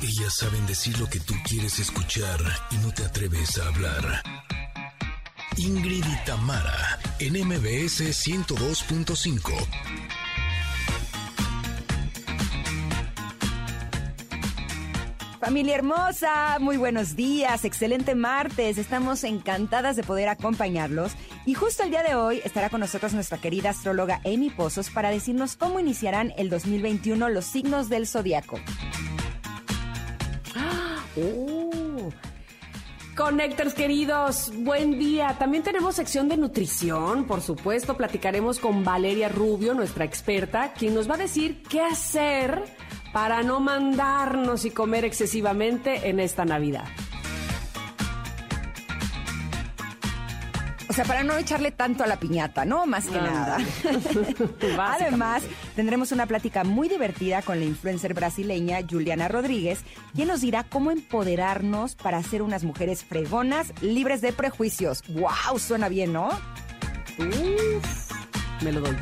Ellas saben decir lo que tú quieres escuchar y no te atreves a hablar. Ingrid y Tamara, en MBS 102.5. Familia hermosa, muy buenos días, excelente martes, estamos encantadas de poder acompañarlos y justo el día de hoy estará con nosotros nuestra querida astróloga Amy Pozos para decirnos cómo iniciarán el 2021 los signos del zodiaco. Oh. Queridos, buen día. También tenemos sección de nutrición, por supuesto. Platicaremos con Valeria Rubio, nuestra experta, quien nos va a decir qué hacer para no mandarnos y comer excesivamente en esta Navidad. Sea, para no echarle tanto a la piñata, ¿no? Más que nada. Además, tendremos una plática muy divertida con la influencer brasileña Juliana Rodríguez, quien nos dirá cómo empoderarnos para ser unas mujeres fregonas, libres de prejuicios. ¡Wow! Suena bien, ¿no? Uf, me lo doy.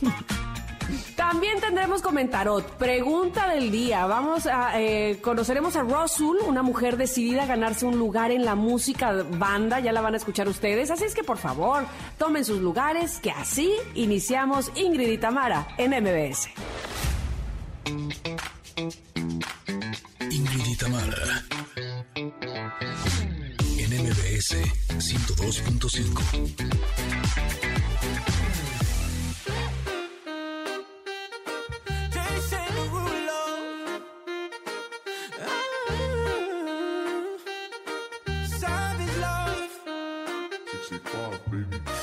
También tendremos comentarot, pregunta del día. Vamos a eh, conoceremos a Rosul, una mujer decidida a ganarse un lugar en la música banda. Ya la van a escuchar ustedes. Así es que por favor, tomen sus lugares, que así iniciamos Ingrid y Tamara en MBS. Ingrid y Tamara, en MBS 102.5. baby.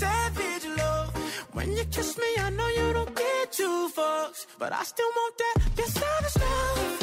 Savage love. When you kiss me, I know you don't get two fucks, but I still want that. Savage love.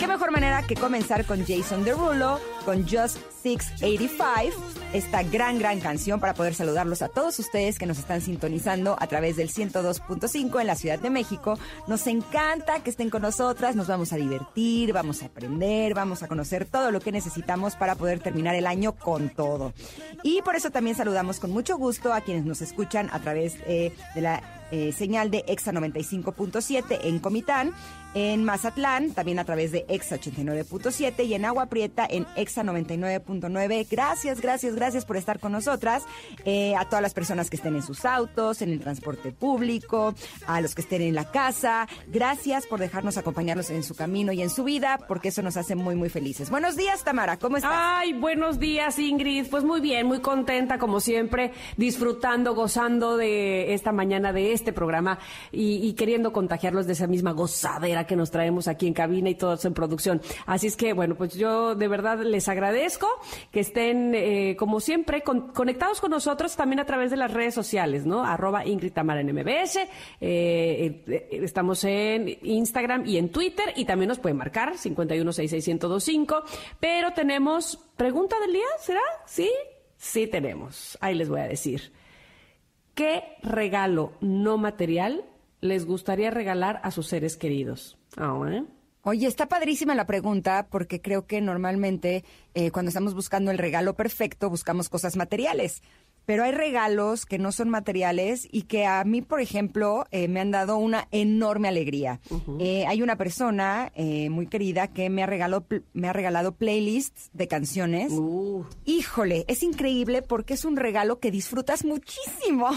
Qué mejor manera que comenzar con Jason Derulo, con Just 685, esta gran, gran canción para poder saludarlos a todos ustedes que nos están sintonizando a través del 102.5 en la Ciudad de México. Nos encanta que estén con nosotras, nos vamos a divertir, vamos a aprender, vamos a conocer todo lo que necesitamos para poder terminar el año con todo. Y por eso también saludamos con mucho gusto a quienes nos escuchan a través eh, de la eh, señal de EXA 95.7 en Comitán, en Mazatlán, también a través de EXA 89.7 y en Agua Prieta en EXA 99.9. Gracias, gracias, gracias por estar con nosotras. Eh, a todas las personas que estén en sus autos, en el transporte público, a los que estén en la casa. Gracias por dejarnos acompañarlos en su camino y en su vida, porque eso nos hace muy, muy felices. Buenos días, Tamara, ¿cómo estás? Ay, buenos días, Ingrid. Pues muy bien, muy contenta, como siempre, disfrutando, gozando de esta mañana de este programa y, y queriendo contagiarlos de esa misma gozadera que nos traemos aquí en cabina y todos en producción. Así es que, bueno, pues yo de verdad les agradezco que estén, eh, como siempre, con- conectados con nosotros también a través de las redes sociales, ¿no? Arroba Ingrid Tamara en MBS. eh, eh, estamos en Instagram y en Twitter y también nos pueden marcar 5166125. Pero tenemos pregunta del día, ¿será? ¿Sí? Sí tenemos. Ahí les voy a decir. ¿Qué regalo no material les gustaría regalar a sus seres queridos? ¿eh? Oye, está padrísima la pregunta porque creo que normalmente eh, cuando estamos buscando el regalo perfecto buscamos cosas materiales. Pero hay regalos que no son materiales y que a mí, por ejemplo, eh, me han dado una enorme alegría. Eh, hay una persona eh, muy querida que me ha, regalado, me ha regalado playlists de canciones. Uh, Híjole, es increíble porque es un regalo que disfrutas muchísimo.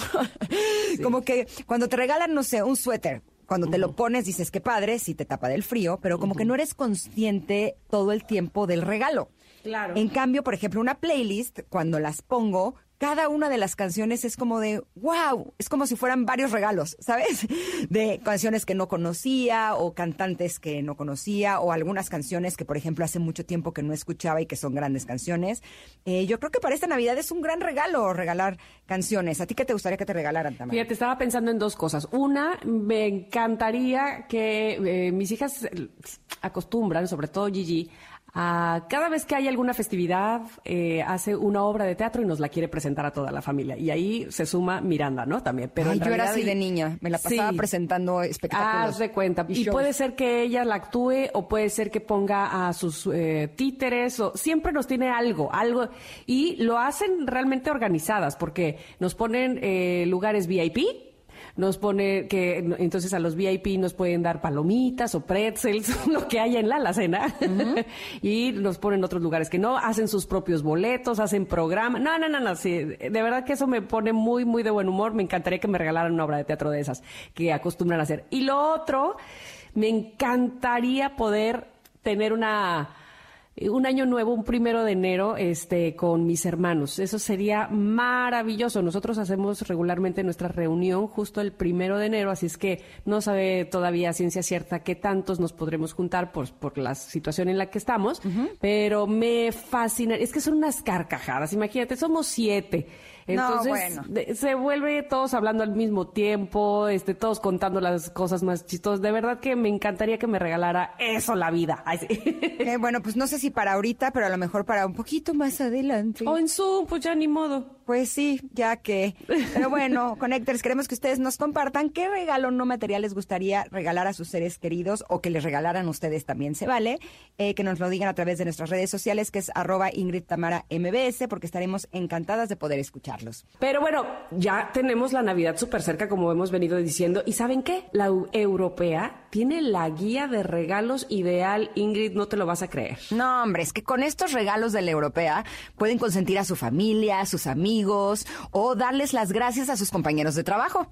Como que cuando te regalan, no sé, un suéter, cuando te lo pones dices que padre, si te tapa del frío, pero como que no eres consciente todo el tiempo del regalo. Claro. En cambio, por ejemplo, una playlist, cuando las pongo, cada una de las canciones es como de, wow, es como si fueran varios regalos, ¿sabes? De canciones que no conocía o cantantes que no conocía o algunas canciones que, por ejemplo, hace mucho tiempo que no escuchaba y que son grandes canciones. Eh, yo creo que para esta Navidad es un gran regalo regalar canciones. ¿A ti qué te gustaría que te regalaran, Tamara? Fíjate, estaba pensando en dos cosas. Una, me encantaría que eh, mis hijas acostumbran, sobre todo Gigi, a cada vez que hay alguna festividad, eh, hace una obra de teatro y nos la quiere presentar a toda la familia. Y ahí se suma Miranda, ¿no? También. Pero Ay, yo era así de niña, me la pasaba Sí. presentando espectáculos. Haz de cuenta. Y shows. puede ser que ella la actúe o puede ser que ponga a sus eh, títeres o siempre nos tiene algo, algo. Y lo hacen realmente organizadas porque nos ponen eh, lugares VIP. Nos pone que entonces a los VIP nos pueden dar palomitas o pretzels, lo que haya en la alacena. y nos ponen otros lugares que no, hacen sus propios boletos, hacen programa. No, no, no, no, sí. De verdad que eso me pone muy, muy de buen humor. Me encantaría que me regalaran una obra de teatro de esas que acostumbran a hacer. Y lo otro, me encantaría poder tener una un año nuevo, un primero de enero, este, con mis hermanos. Eso sería maravilloso. Nosotros hacemos regularmente nuestra reunión justo el primero de enero, así es que no sabe todavía ciencia cierta qué tantos nos podremos juntar por, por la situación en la que estamos, pero me fascina. Es que son unas carcajadas. Imagínate, somos siete. No, Entonces, bueno. se vuelve todos hablando al mismo tiempo, este, todos contando las cosas más chistosas. De verdad que me encantaría que me regalara eso la vida. Ay, sí. Eh, bueno, pues no sé si para ahorita, pero a lo mejor para un poquito más adelante. O en Zoom, pues ya ni modo. Pues sí, ya que. Pero bueno, Connectors, queremos que ustedes nos compartan qué regalo no material les gustaría regalar a sus seres queridos o que les regalaran ustedes también se vale. Eh, que nos lo digan a través de nuestras redes sociales, que es arroba Ingrid Tamara MBS, porque estaremos encantadas de poder Pero bueno, ya tenemos la Navidad súper cerca, como hemos venido diciendo. ¿Y saben qué? La eu- europea tiene la guía de regalos ideal. Ingrid, no te lo vas a creer. No, hombre, es que con estos regalos de la europea pueden consentir a su familia, a sus amigos o darles las gracias a sus compañeros de trabajo.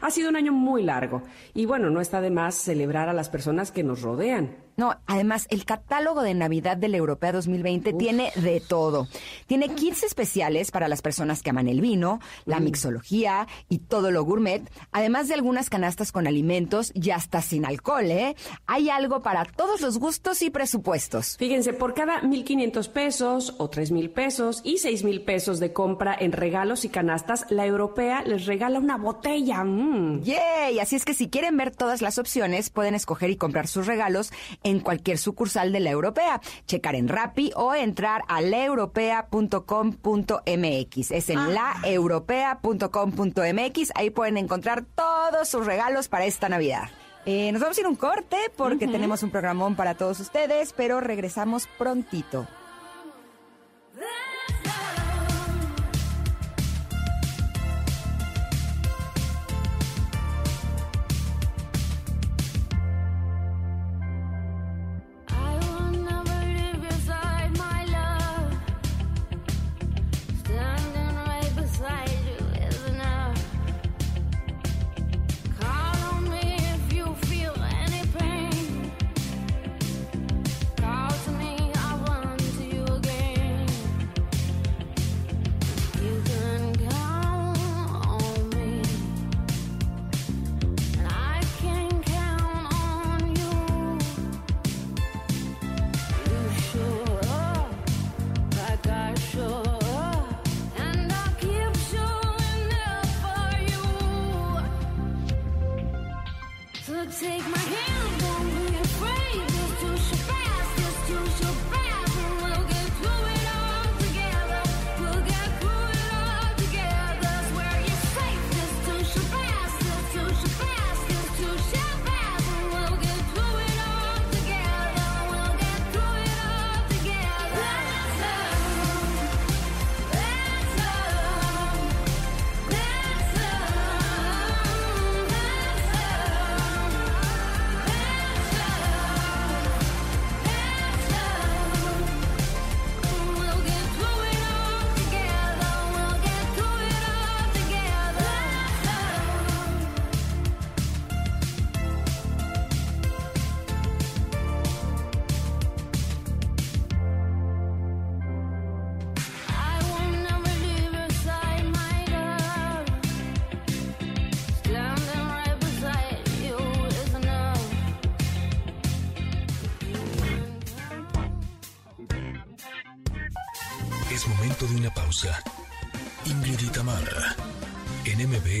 Ha sido un año muy largo. Y bueno, no está de más celebrar a las personas que nos rodean. No, además, el catálogo de Navidad de la Europea 2020 tiene de todo. Tiene kits especiales para las personas que aman el vino, la mixología y todo lo gourmet, además de algunas canastas con alimentos y hasta sin alcohol, ¿eh? Hay algo para todos los gustos y presupuestos. Fíjense, por cada 1.500 pesos o 3.000 pesos y 6.000 pesos de compra en regalos y canastas, la europea les regala una botella. Mm. ¡Yay! Así es que si quieren ver todas las opciones, pueden escoger y comprar sus regalos en cualquier sucursal de la Europea, checar en Rappi o entrar a laeuropea.com.mx. Es en laeuropea.com.mx. Ahí pueden encontrar todos sus regalos para esta Navidad. Eh, nos vamos a ir a un corte porque tenemos un programón para todos ustedes, pero regresamos prontito.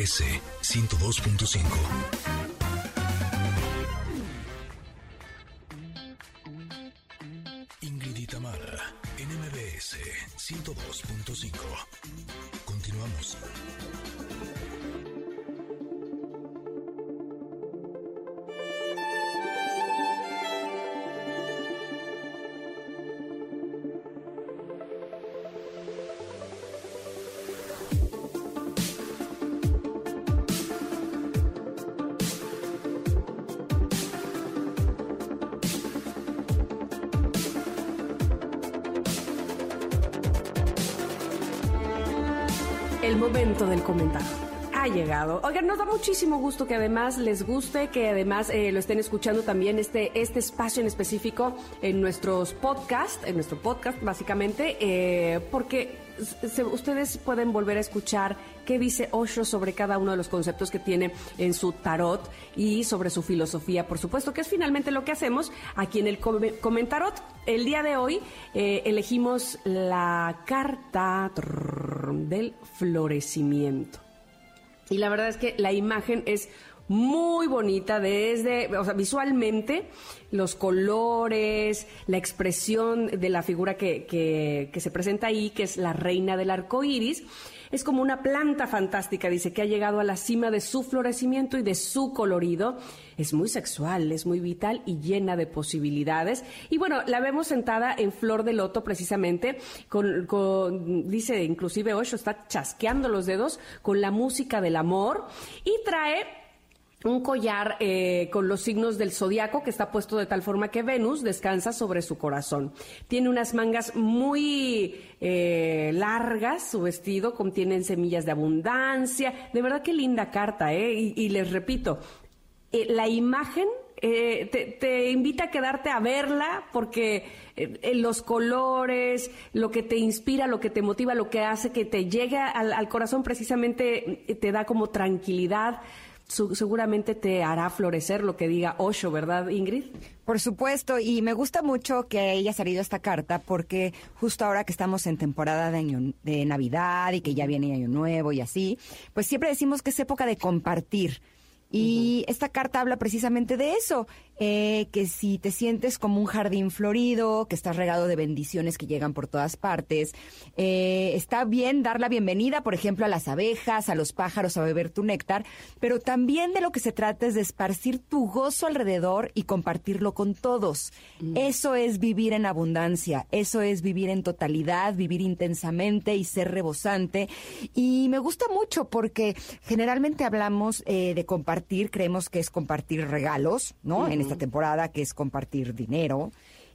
MBS 102.5. del comentario. Ha llegado. Oigan, nos da muchísimo gusto que además les guste, que además eh, lo estén escuchando también este, este espacio en específico en nuestros podcasts, en nuestro podcast básicamente, eh, porque ustedes pueden volver a escuchar qué dice Osho sobre cada uno de los conceptos que tiene en su tarot y sobre su filosofía, por supuesto, que es finalmente lo que hacemos aquí en el Come- Comentarot. El día de hoy eh, elegimos la carta del florecimiento. Y la verdad es que la imagen es muy bonita desde, o sea, visualmente, los colores, la expresión de la figura que, que- se presenta ahí, que es la reina del arco iris. Es como una planta fantástica, dice, que ha llegado a la cima de su florecimiento y de su colorido. Es muy sexual, es muy vital y llena de posibilidades. Y bueno, la vemos sentada en flor de loto precisamente, con, con- dice inclusive Osho, está chasqueando los dedos con la música del amor y trae un collar eh, con los signos del zodiaco que está puesto de tal forma que Venus descansa sobre su corazón. Tiene unas mangas muy eh, largas, su vestido contiene semillas de abundancia. De verdad qué linda carta, ¿eh? Y, les repito, eh, la imagen eh, te, invita a quedarte a verla porque eh, los colores, lo que te inspira, lo que te motiva, lo que hace que te llegue al, corazón precisamente te da como tranquilidad. Su- seguramente te hará florecer lo que diga Osho, ¿verdad, Ingrid? Por supuesto, y me gusta mucho que haya salido esta carta porque justo ahora que estamos en temporada de, año, de Navidad y que ya viene Año Nuevo y así, pues siempre decimos que es época de compartir. Y esta carta habla precisamente de eso, eh, que si te sientes como un jardín florido, que estás regado de bendiciones que llegan por todas partes, eh, está bien dar la bienvenida, por ejemplo, a las abejas, a los pájaros a beber tu néctar, pero también de lo que se trata es de esparcir tu gozo alrededor y compartirlo con todos. Eso es vivir en abundancia, eso es vivir en totalidad, vivir intensamente y ser rebosante. Y me gusta mucho porque generalmente hablamos eh, de compartir, creemos que es compartir regalos, ¿no? En esta temporada, que es compartir dinero.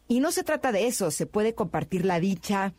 Y no se trata de eso, se puede compartir la dicha,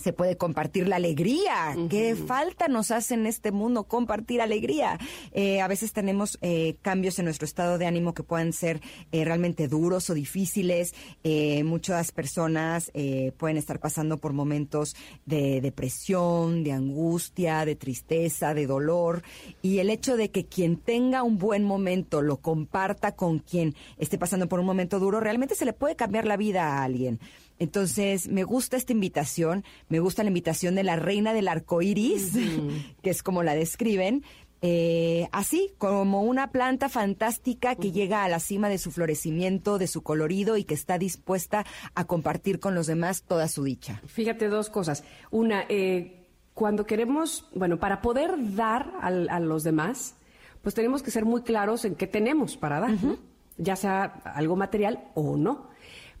se puede compartir la alegría. ¿Qué falta nos hace en este mundo compartir alegría? Eh, a veces tenemos eh, cambios en nuestro estado de ánimo que pueden ser eh, realmente duros o difíciles. Eh, muchas personas eh, pueden estar pasando por momentos de depresión, de angustia, de tristeza, de dolor. Y el hecho de que quien tenga un buen momento lo comparta con quien esté pasando por un momento duro, realmente se le puede cambiar la vida a alguien. Entonces, me gusta esta invitación, me gusta la invitación de la reina del arco iris, que es como la describen. eh, así, como una planta fantástica que llega a la cima de su florecimiento, de su colorido y que está dispuesta a compartir con los demás toda su dicha. Fíjate dos cosas. Una, eh, cuando queremos, bueno, para poder dar al- a los demás, pues tenemos que ser muy claros en qué tenemos para dar, ¿no? ya sea algo material o no.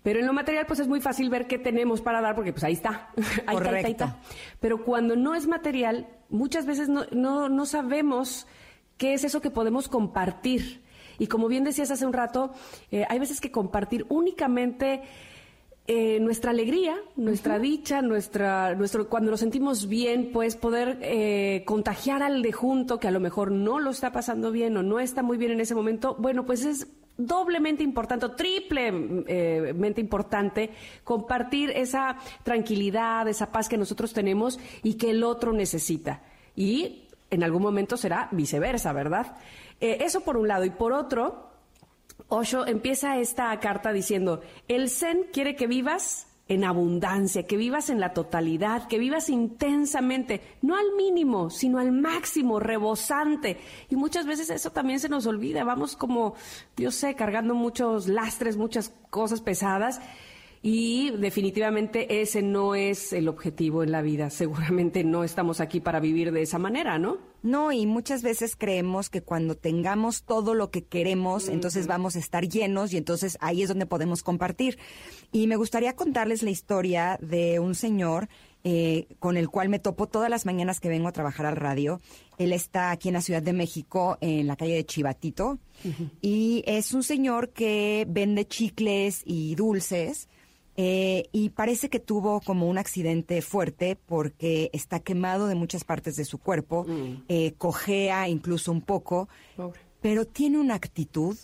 Pero en lo material, pues es muy fácil ver qué tenemos para dar, porque pues ahí está. ahí está, ahí está, ahí Correcto. está. Pero cuando no es material, muchas veces no, no, no sabemos qué es eso que podemos compartir. Y como bien decías hace un rato, eh, hay veces que compartir únicamente eh, nuestra alegría, nuestra dicha, nuestra, nuestro, cuando nos sentimos bien, pues poder eh, contagiar al de junto que a lo mejor no lo está pasando bien o no está muy bien en ese momento, bueno, pues es doblemente importante, o triplemente importante compartir esa tranquilidad, esa paz que nosotros tenemos y que el otro necesita. Y en algún momento será viceversa, ¿verdad? Eh, eso por un lado. Y por otro, Osho empieza esta carta diciendo, el Zen quiere que vivas en abundancia, que vivas en la totalidad, que vivas intensamente, no al mínimo, sino al máximo, rebosante. Y muchas veces eso también se nos olvida, vamos como, yo sé, cargando muchos lastres, muchas cosas pesadas. Y definitivamente ese no es el objetivo en la vida. Seguramente no estamos aquí para vivir de esa manera, ¿no? No, y muchas veces creemos que cuando tengamos todo lo que queremos, entonces vamos a estar llenos y entonces ahí es donde podemos compartir. Y me gustaría contarles la historia de un señor eh, con el cual me topo todas las mañanas que vengo a trabajar al radio. Él está aquí en la Ciudad de México, en la calle de Chivatito, y es un señor que vende chicles y dulces. Eh, y parece que tuvo como un accidente fuerte porque está quemado de muchas partes de su cuerpo, eh, cojea incluso un poco, Pobre. pero tiene una actitud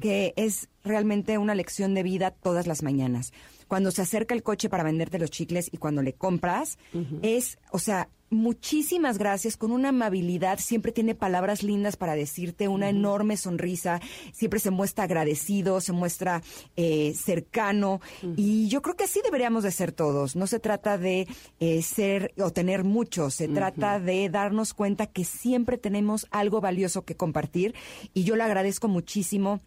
que es realmente una lección de vida todas las mañanas. Cuando se acerca el coche para venderte los chicles y cuando le compras, es, o sea, muchísimas gracias, con una amabilidad, siempre tiene palabras lindas para decirte, una enorme sonrisa, siempre se muestra agradecido, se muestra eh, cercano y yo creo que así deberíamos de ser todos. No se trata de eh, ser o tener mucho, se trata de darnos cuenta que siempre tenemos algo valioso que compartir y yo le agradezco muchísimo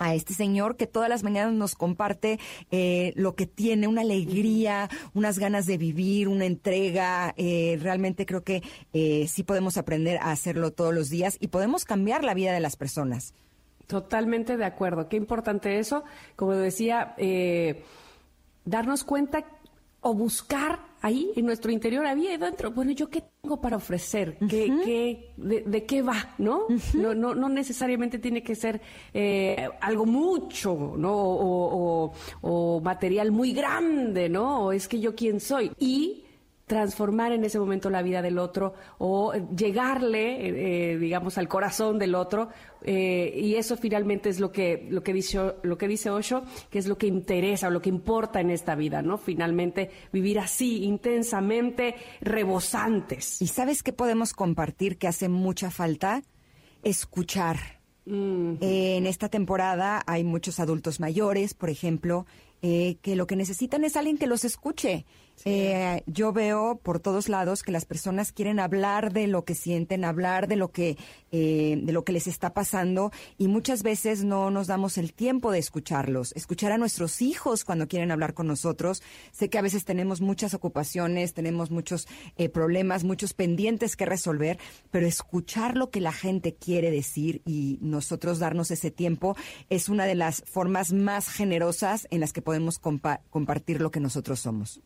a este señor que todas las mañanas nos comparte eh, lo que tiene, una alegría, unas ganas de vivir, una entrega. Eh, realmente creo que eh, sí podemos aprender a hacerlo todos los días y podemos cambiar la vida de las personas. Totalmente de acuerdo. Qué importante eso. Como decía, darnos cuenta o buscar ahí en nuestro interior, había ahí dentro, bueno, ¿yo qué tengo para ofrecer? ¿Qué, qué, de, de qué va? ¿no? no, no, no necesariamente tiene que ser eh, algo mucho, ¿no? O, o- o material muy grande, ¿no? O es que yo quién soy. Y transformar en ese momento la vida del otro o llegarle, eh, digamos, al corazón del otro. eh, y eso finalmente es lo que, lo, que dice, lo que dice Osho, que es lo que interesa o lo que importa en esta vida, ¿no? Finalmente, vivir así, intensamente, rebosantes. ¿Y sabes qué podemos compartir que hace mucha falta? Escuchar. Eh, en esta temporada hay muchos adultos mayores, por ejemplo, eh, que lo que necesitan es alguien que los escuche. Eh, yo veo por todos lados que las personas quieren hablar de lo que sienten, hablar de lo que eh, de lo que les está pasando y muchas veces no nos damos el tiempo de escucharlos, escuchar a nuestros hijos cuando quieren hablar con nosotros. Sé que a veces tenemos muchas ocupaciones, tenemos muchos eh, problemas, muchos pendientes que resolver, pero escuchar lo que la gente quiere decir y nosotros darnos ese tiempo es una de las formas más generosas en las que podemos compa- compartir lo que nosotros somos.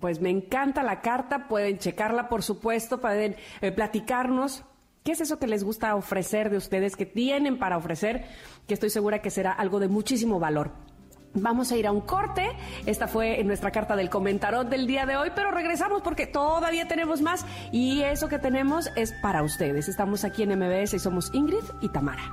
Pues me encanta la carta, pueden checarla, por supuesto, pueden eh, platicarnos. ¿Qué es eso que les gusta ofrecer de ustedes, que tienen para ofrecer? Que estoy segura que será algo de muchísimo valor. Vamos a ir a un corte. Esta fue nuestra carta del comentarot del día de hoy, pero regresamos porque todavía tenemos más y eso que tenemos es para ustedes. Estamos aquí en MBS y somos Ingrid y Tamara.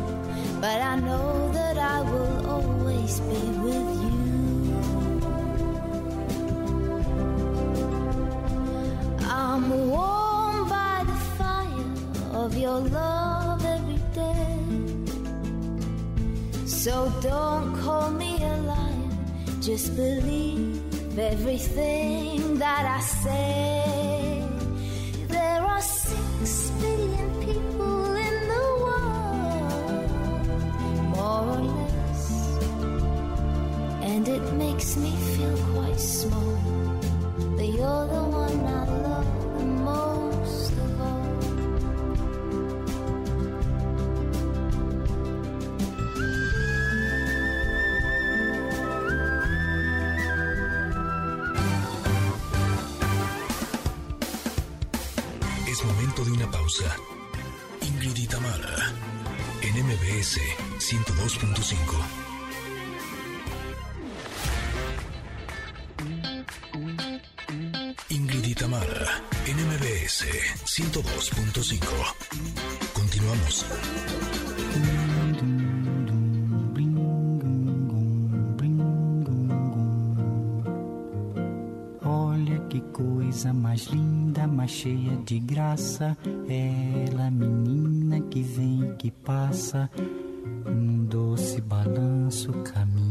but I know that I will always be with you. I'm warm by the fire of your love every day. So don't call me a liar, just believe everything that I say. There are six billion people more or less, and it makes me feel quite small. But you're the one I love the most 102.5. Continuamos. Olha que coisa mais linda, mais cheia de graça. Ela, menina que vem e que passa, num doce balanço, caminho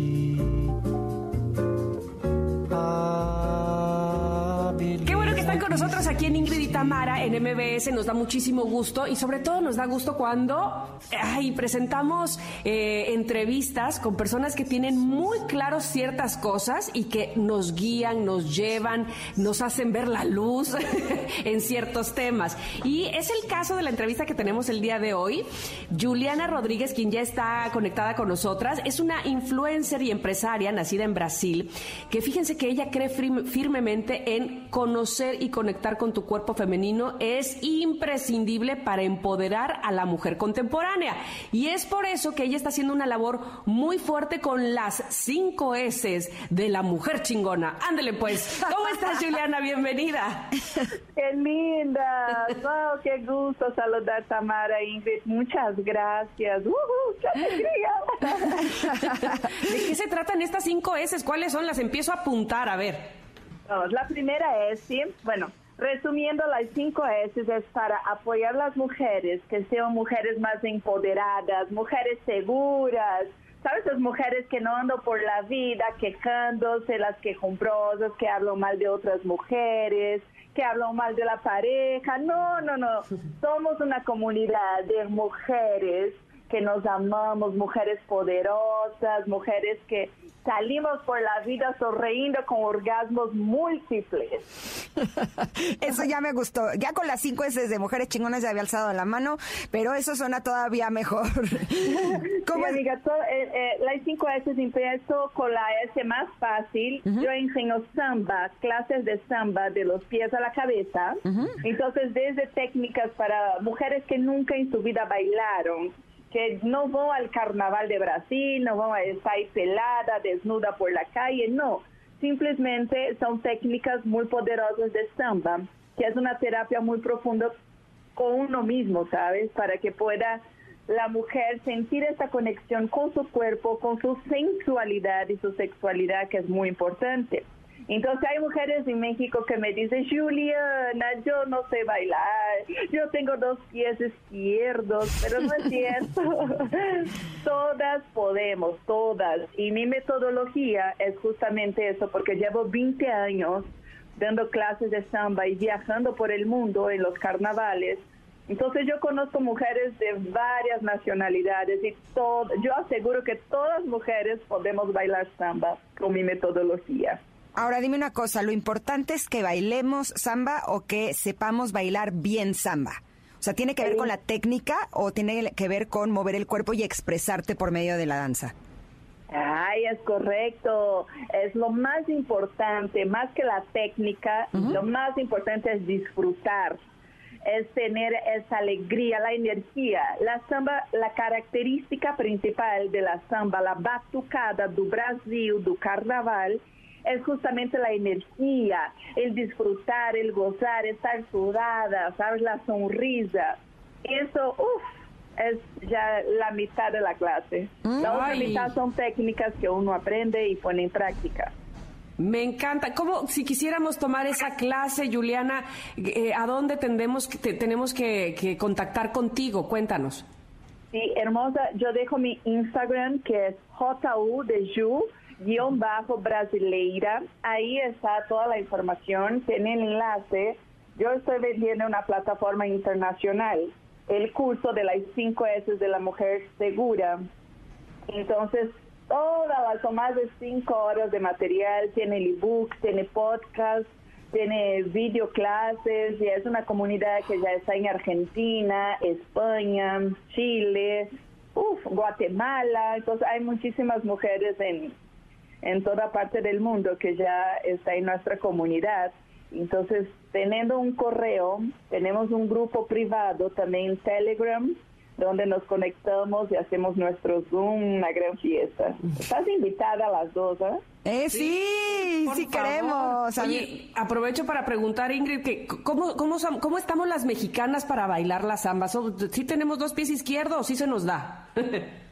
Nosotros aquí en Ingrid y Tamara en MBS, nos da muchísimo gusto y sobre todo nos da gusto cuando ay, presentamos eh, entrevistas con personas que tienen muy claros ciertas cosas y que nos guían, nos llevan, nos hacen ver la luz en ciertos temas. Y es el caso de la entrevista que tenemos el día de hoy. Juliana Rodríguez, quien ya está conectada con nosotras, es una influencer y empresaria nacida en Brasil, que fíjense que ella cree firme- firmemente en conocer y conectar con tu cuerpo femenino es imprescindible para empoderar a la mujer contemporánea. Y es por eso que ella está haciendo una labor muy fuerte con las cinco S de la mujer chingona. Ándele pues. ¿Cómo estás, Juliana? Bienvenida. Qué linda. Wow, qué gusto saludar Tamara Ingrid. Muchas gracias. ¡Uhú! ¡Qué alegría! ¿De qué se tratan estas cinco S? ¿Cuáles son? Las empiezo a apuntar, a ver. Vamos, la primera S, bueno, resumiendo las cinco S es para apoyar las mujeres, que sean mujeres más empoderadas, mujeres seguras. ¿Sabes? Las mujeres que no andan por la vida quejándose, las quejumbrosas, que hablan mal de otras mujeres, que hablan mal de la pareja. No, no, no. Somos una comunidad de mujeres que nos amamos, mujeres poderosas, mujeres que salimos por la vida sonriendo con orgasmos múltiples. Eso ya me gustó. Ya con las cinco S de mujeres chingonas ya había alzado la mano, pero eso suena todavía mejor. ¿Cómo Sí, amiga, to- eh, eh, las cinco S empiezo con la S más fácil. Yo enseño samba, clases de samba de los pies a la cabeza. Entonces, desde técnicas para mujeres que nunca en su vida bailaron, que no van al carnaval de Brasil, no van a estar pelada, desnuda por la calle, no. Simplemente son técnicas muy poderosas de samba, que es una terapia muy profunda con uno mismo, ¿sabes? Para que pueda la mujer sentir esta conexión con su cuerpo, con su sensualidad y su sexualidad, que es muy importante. Entonces hay mujeres en México que me dicen, Juliana, yo no sé bailar, yo tengo dos pies izquierdos, pero no es cierto. todas podemos, todas. Y mi metodología es justamente eso, porque llevo 20 años dando clases de samba y viajando por el mundo en los carnavales. Entonces yo conozco mujeres de varias nacionalidades y todo, yo aseguro que todas mujeres podemos bailar samba con mi metodología. Ahora dime una cosa, ¿lo importante es que bailemos samba o que sepamos bailar bien samba? O sea, ¿tiene que ver con la técnica o tiene que ver con mover el cuerpo y expresarte por medio de la danza? Ay, es correcto. Es lo más importante, más que la técnica, lo más importante es disfrutar, es tener esa alegría, la energía. La samba, la característica principal de la samba, la batucada do Brasil, do carnaval, es justamente la energía, el disfrutar, el gozar, estar sudada, ¿sabes? La sonrisa. Eso, uff, es ya la mitad de la clase. La otra mitad son técnicas que uno aprende y pone en práctica. Me encanta. ¿Cómo, si quisiéramos tomar esa clase, Juliana, eh, ¿a dónde tendemos, que- te- tenemos que, que contactar contigo? Cuéntanos. Sí, hermosa. Yo dejo mi Instagram que es JU de Ju, guion bajo brasileira. Ahí está toda la información. Tiene el enlace. Yo estoy vendiendo una plataforma internacional. El curso de las 5 S de la mujer segura. Entonces, todas las, más de 5 horas de material. Tiene el ebook, tiene podcast. tiene videoclases y es una comunidad que ya está en Argentina, España, Chile, uf, Guatemala. Entonces hay muchísimas mujeres en, en toda parte del mundo que ya está en nuestra comunidad. Entonces, teniendo un correo, tenemos un grupo privado también en Telegram, donde nos conectamos y hacemos nuestro Zoom, una gran fiesta. Estás invitada a las dos, ¿eh? Eh, sí, sí favor. queremos. Oye, aprovecho para preguntar, Ingrid, que ¿cómo, cómo, son- ¿cómo estamos las mexicanas para bailar la samba? ¿So- ¿Sí tenemos dos pies izquierdos o sí se nos da?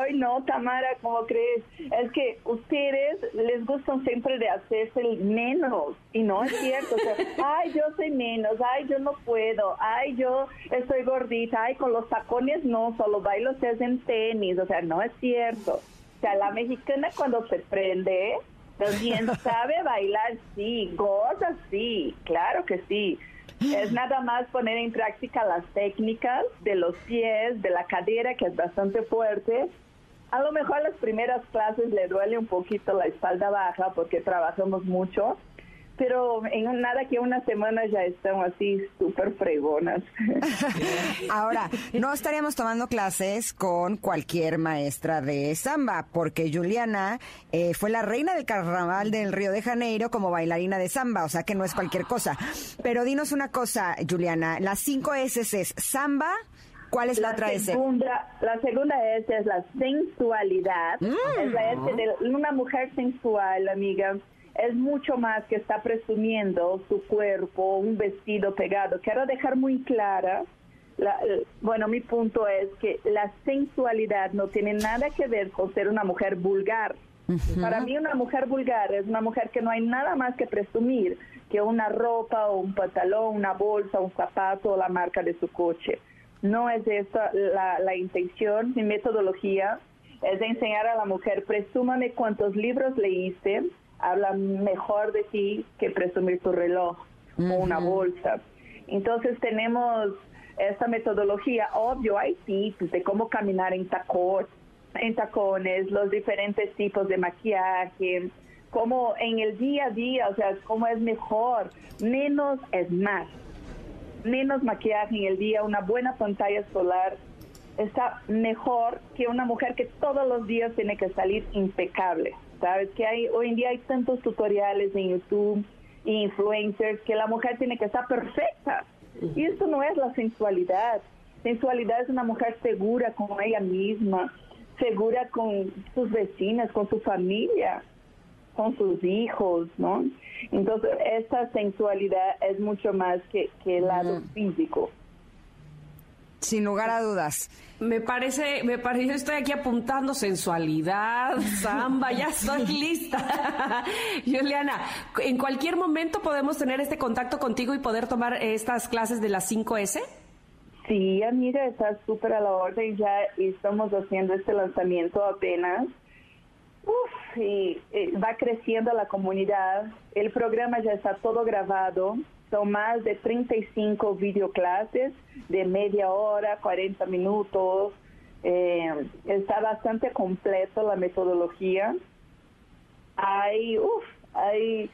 Ay, no, Tamara, ¿cómo crees? Es que ustedes les gustan siempre de hacerse el menos, y no es cierto. O sea, ay, yo soy menos, ay, yo no puedo, ay, yo estoy gordita, ay, con los tacones no, solo bailo si es en tenis, o sea, no es cierto. O sea, la mexicana cuando se prende, también sabe bailar, sí, goza, sí, claro que sí. Es nada más poner en práctica las técnicas de los pies, de la cadera, que es bastante fuerte. A lo mejor las primeras clases le duele un poquito la espalda baja porque trabajamos mucho, pero en nada que una semana ya están así súper fregonas. Ahora, no estaríamos tomando clases con cualquier maestra de samba, porque Juliana eh, fue la reina del carnaval del Río de Janeiro como bailarina de samba, o sea que no es cualquier cosa. Pero dinos una cosa, Juliana, las cinco S es samba, ¿cuál es la, otra S? segunda, la segunda S es la sensualidad. Es la S de una mujer sensual, amiga. Es mucho más que está presumiendo su cuerpo, un vestido pegado. Quiero dejar muy clara, la- eh, bueno, mi punto es que la sensualidad no tiene nada que ver con ser una mujer vulgar. Para mí una mujer vulgar es una mujer que no hay nada más que presumir que una ropa o un pantalón, una bolsa, un zapato o la marca de su coche. No es esa la, la intención, mi metodología es de enseñar a la mujer, presúmame cuántos libros leíste, habla mejor de ti que presumir tu reloj o una bolsa. Entonces tenemos esta metodología, obvio, hay tips de cómo caminar en tacón, en tacones, los diferentes tipos de maquillaje, cómo en el día a día, o sea, cómo es mejor, menos es más menos maquillaje en el día, una buena pantalla solar, está mejor que una mujer que todos los días tiene que salir impecable. Sabes que hay hoy en día hay tantos tutoriales en YouTube e influencers que la mujer tiene que estar perfecta. Y eso no es la sensualidad. Sensualidad es una mujer segura con ella misma, segura con sus vecinas, con su familia con sus hijos, ¿no? Entonces, esta sensualidad es mucho más que, que el lado físico. Sin lugar a dudas. Me parece, me parece, yo estoy aquí apuntando sensualidad, samba, ya estoy lista. Juliana, ¿en cualquier momento podemos tener este contacto contigo y poder tomar estas clases de las 5S? Sí, amiga, está súper a la orden ya y estamos haciendo este lanzamiento apenas. Uf, y, eh, va creciendo la comunidad. El programa ya está todo grabado. Son más de 35 videoclases de media hora, 40 minutos. Eh, está bastante completo la metodología. Hay, uf, hay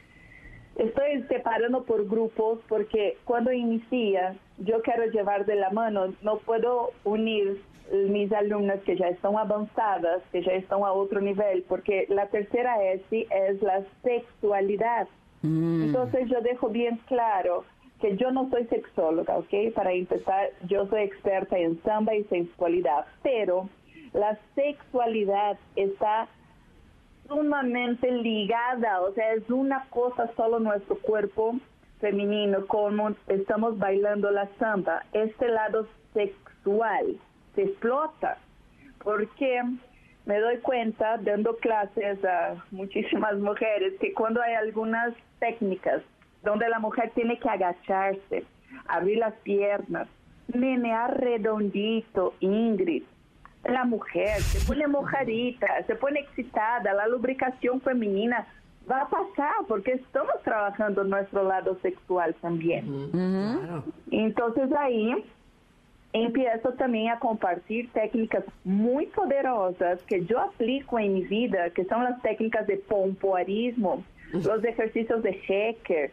Estoy separando por grupos porque cuando inicia, yo quiero llevar de la mano, no puedo unir mis alumnas que ya están avanzadas, que ya están a otro nivel, porque la tercera S es la sexualidad. Entonces yo dejo bien claro que yo no soy sexóloga, ¿ok? Para empezar, yo soy experta en samba y sensualidad, pero la sexualidad está sumamente ligada, o sea, es una cosa solo nuestro cuerpo femenino, como estamos bailando la samba, este lado sexual se explota, porque me doy cuenta, dando clases a muchísimas mujeres, que cuando hay algunas técnicas donde la mujer tiene que agacharse, abrir las piernas, menear redondito, Ingrid, la mujer se pone mojadita, se pone excitada, la lubricación femenina va a pasar porque estamos trabajando nuestro lado sexual también. Claro. Entonces ahí empiezo también a compartir técnicas muy poderosas que yo aplico en mi vida, que son las técnicas de pompoarismo, los ejercicios de Hecker,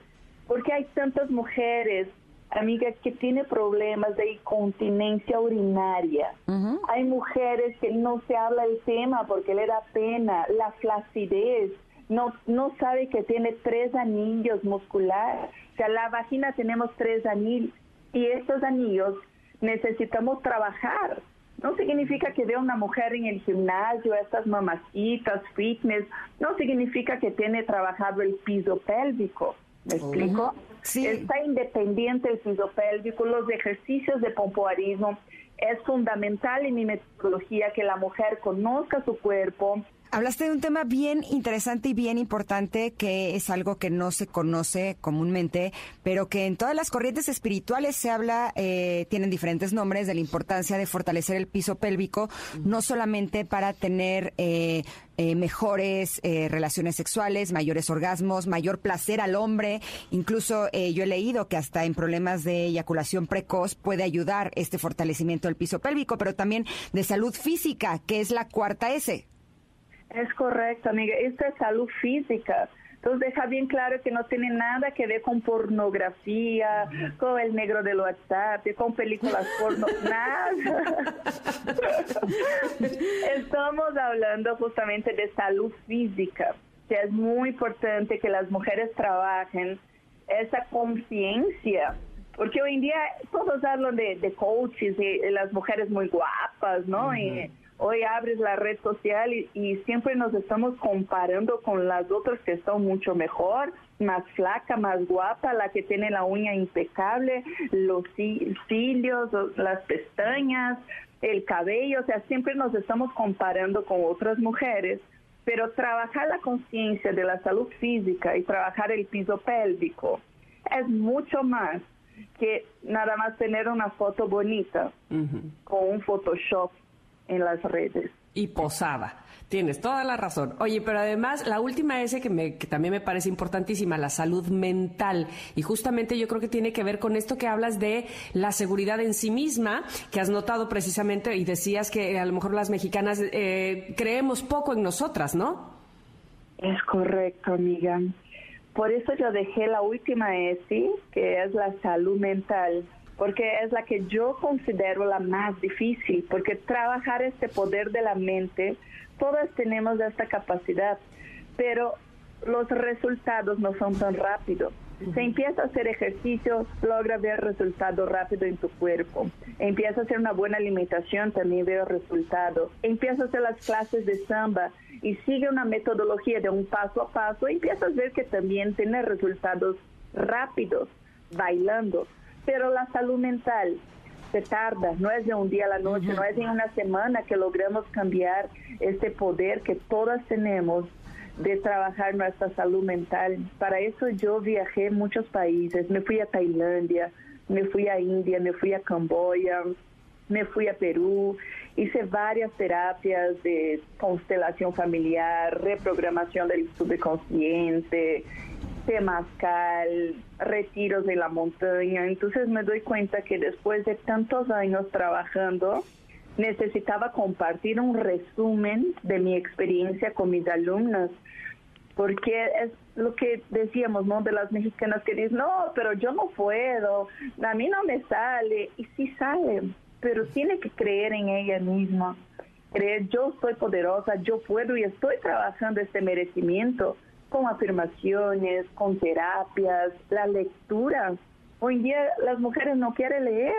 porque hay tantas mujeres, amiga, que tienen problemas de incontinencia urinaria. Hay mujeres que no se habla el tema porque le da pena, la flacidez, no, no sabe que tiene tres anillos musculares. O sea, la vagina tenemos tres anillos y estos anillos necesitamos trabajar. No significa que vea una mujer en el gimnasio, estas mamacitas, fitness, no significa que tiene trabajado el piso pélvico. ¿Me explico? Sí. Está independiente el piso pélvico, los ejercicios de pompoarismo. Es fundamental en mi metodología que la mujer conozca su cuerpo, Hablaste de un tema bien interesante y bien importante que es algo que no se conoce comúnmente, pero que en todas las corrientes espirituales se habla, eh, tienen diferentes nombres, de la importancia de fortalecer el piso pélvico, no solamente para tener eh, eh, mejores eh, relaciones sexuales, mayores orgasmos, mayor placer al hombre. Incluso eh, yo he leído que hasta en problemas de eyaculación precoz puede ayudar este fortalecimiento del piso pélvico, pero también de salud física, que es la cuarta S. Es correcto, amiga. Esto es salud física. Entonces deja bien claro que no tiene nada que ver con pornografía, con el negro del WhatsApp, con películas porno, nada. Estamos hablando justamente de salud física, que es muy importante que las mujeres trabajen esa conciencia. Porque hoy en día todos hablan de, de coaches y de las mujeres muy guapas, ¿no? Y hoy abres la red social y, y siempre nos estamos comparando con las otras que son mucho mejor, más flaca, más guapa, la que tiene la uña impecable, los ci- cilios, las pestañas, el cabello, o sea, siempre nos estamos comparando con otras mujeres, pero trabajar la conciencia de la salud física y trabajar el piso pélvico es mucho más que nada más tener una foto bonita con un Photoshop en las redes. y posada. Tienes toda la razón. Oye, pero además la última S que, me, que también me parece importantísima, la salud mental. Y justamente yo creo que tiene que ver con esto que hablas de la seguridad en sí misma, que has notado precisamente y decías que a lo mejor las mexicanas eh, creemos poco en nosotras, ¿no? Es correcto, amiga. Por eso yo dejé la última S, que es la salud mental, porque es la que yo considero la más difícil, porque trabajar este poder de la mente, todas tenemos esta capacidad, pero los resultados no son tan rápidos. Se empieza a hacer ejercicio, logra ver resultados rápido en tu cuerpo. Empieza a hacer una buena alimentación, también veo resultados. Empieza a hacer las clases de samba y sigue una metodología de un paso a paso. Empieza a ver que también tiene resultados rápidos bailando. Pero la salud mental se tarda, no es de un día a la noche, no es en una semana que logramos cambiar este poder que todas tenemos de trabajar nuestra salud mental. Para eso yo viajé a muchos países, me fui a Tailandia, me fui a India, me fui a Camboya, me fui a Perú, hice varias terapias de constelación familiar, reprogramación del subconsciente, temazcal, retiros de la montaña. Entonces me doy cuenta que después de tantos años trabajando, necesitaba compartir un resumen de mi experiencia con mis alumnas, porque es lo que decíamos, ¿no? De las mexicanas que dicen, no, pero yo no puedo, a mí no me sale, y sí sale, pero tiene que creer en ella misma, creer, yo soy poderosa, yo puedo y estoy trabajando este merecimiento con afirmaciones, con terapias, la lectura. Hoy en día las mujeres no quieren leer.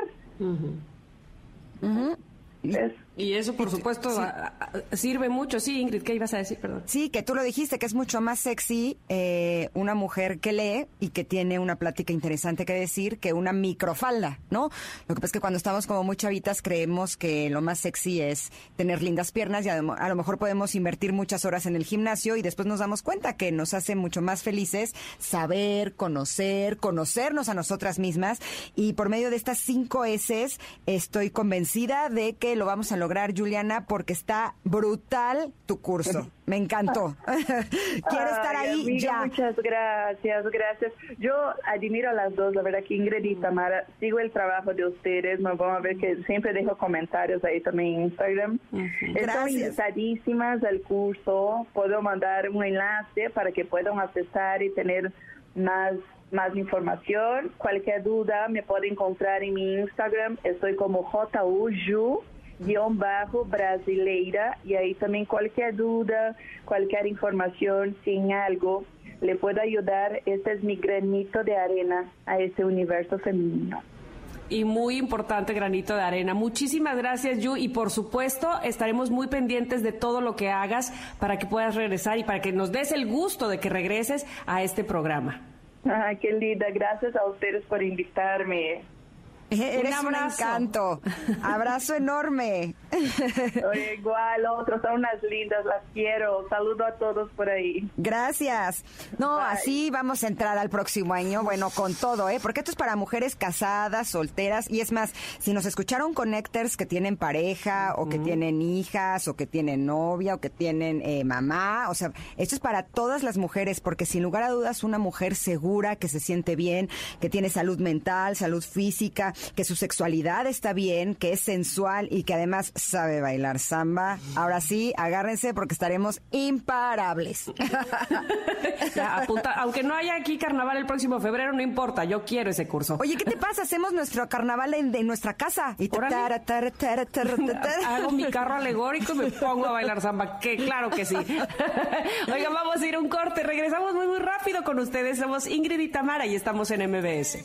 Es- Y eso, por supuesto, a- a- sirve mucho. Sí, Ingrid, ¿qué ibas a decir? Perdón. Sí, que tú lo dijiste, que es mucho más sexy eh, una mujer que lee y que tiene una plática interesante que decir que una microfalda, ¿no? Lo que pasa es que cuando estamos como muy chavitas creemos que lo más sexy es tener lindas piernas y a, a lo mejor podemos invertir muchas horas en el gimnasio y después nos damos cuenta que nos hace mucho más felices saber, conocer, conocernos a nosotras mismas y por medio de estas cinco S estoy convencida de que lo vamos a lograr, Juliana, porque está brutal tu curso. Me encantó. Quiero estar Ay, ahí amiga, ya. Muchas gracias, gracias. Yo admiro a las dos, la verdad que Ingrid y Tamara, sigo el trabajo de ustedes, nos vamos a ver que siempre dejo comentarios ahí también en Instagram. Están Gracias. invitadísimas al curso, puedo mandar un enlace para que puedan accesar y tener más más información. Cualquier duda me puede encontrar en mi Instagram. Estoy como JUJU guion bajo brasileira y ahí también cualquier duda, cualquier información, sin algo, le puedo ayudar. Este es mi granito de arena a este universo femenino. y muy importante granito de arena. Muchísimas gracias, Yu, y por supuesto estaremos muy pendientes de todo lo que hagas para que puedas regresar y para que nos des el gusto de que regreses a este programa. Ah, qué linda. Gracias a ustedes por invitarme. Eres un, abrazo. encanto. Abrazo enorme. Oye, igual, otros son unas lindas, las quiero. Saludo a todos por ahí. Gracias. No, Bye. así vamos a entrar al próximo año, bueno, con todo, ¿eh? Porque esto es para mujeres casadas, solteras, y es más, si nos escucharon connectors que tienen pareja, o que tienen hijas, o que tienen novia, o que tienen eh, mamá, o sea, esto es para todas las mujeres, porque sin lugar a dudas, una mujer segura, que se siente bien, que tiene salud mental, salud física, que su sexualidad está bien, que es sensual y que además sabe bailar samba. Ahora sí, agárrense porque estaremos imparables. Ya, apunta- aunque no haya aquí carnaval el próximo febrero, no importa, yo quiero ese curso. Oye, ¿qué te pasa? Hacemos nuestro carnaval en, en nuestra casa. Y. Hago mi carro alegórico y me pongo a bailar samba, que claro que sí. Oigan, vamos a ir a un corte, regresamos muy muy rápido con ustedes. Somos Ingrid y Tamara y estamos en MBS.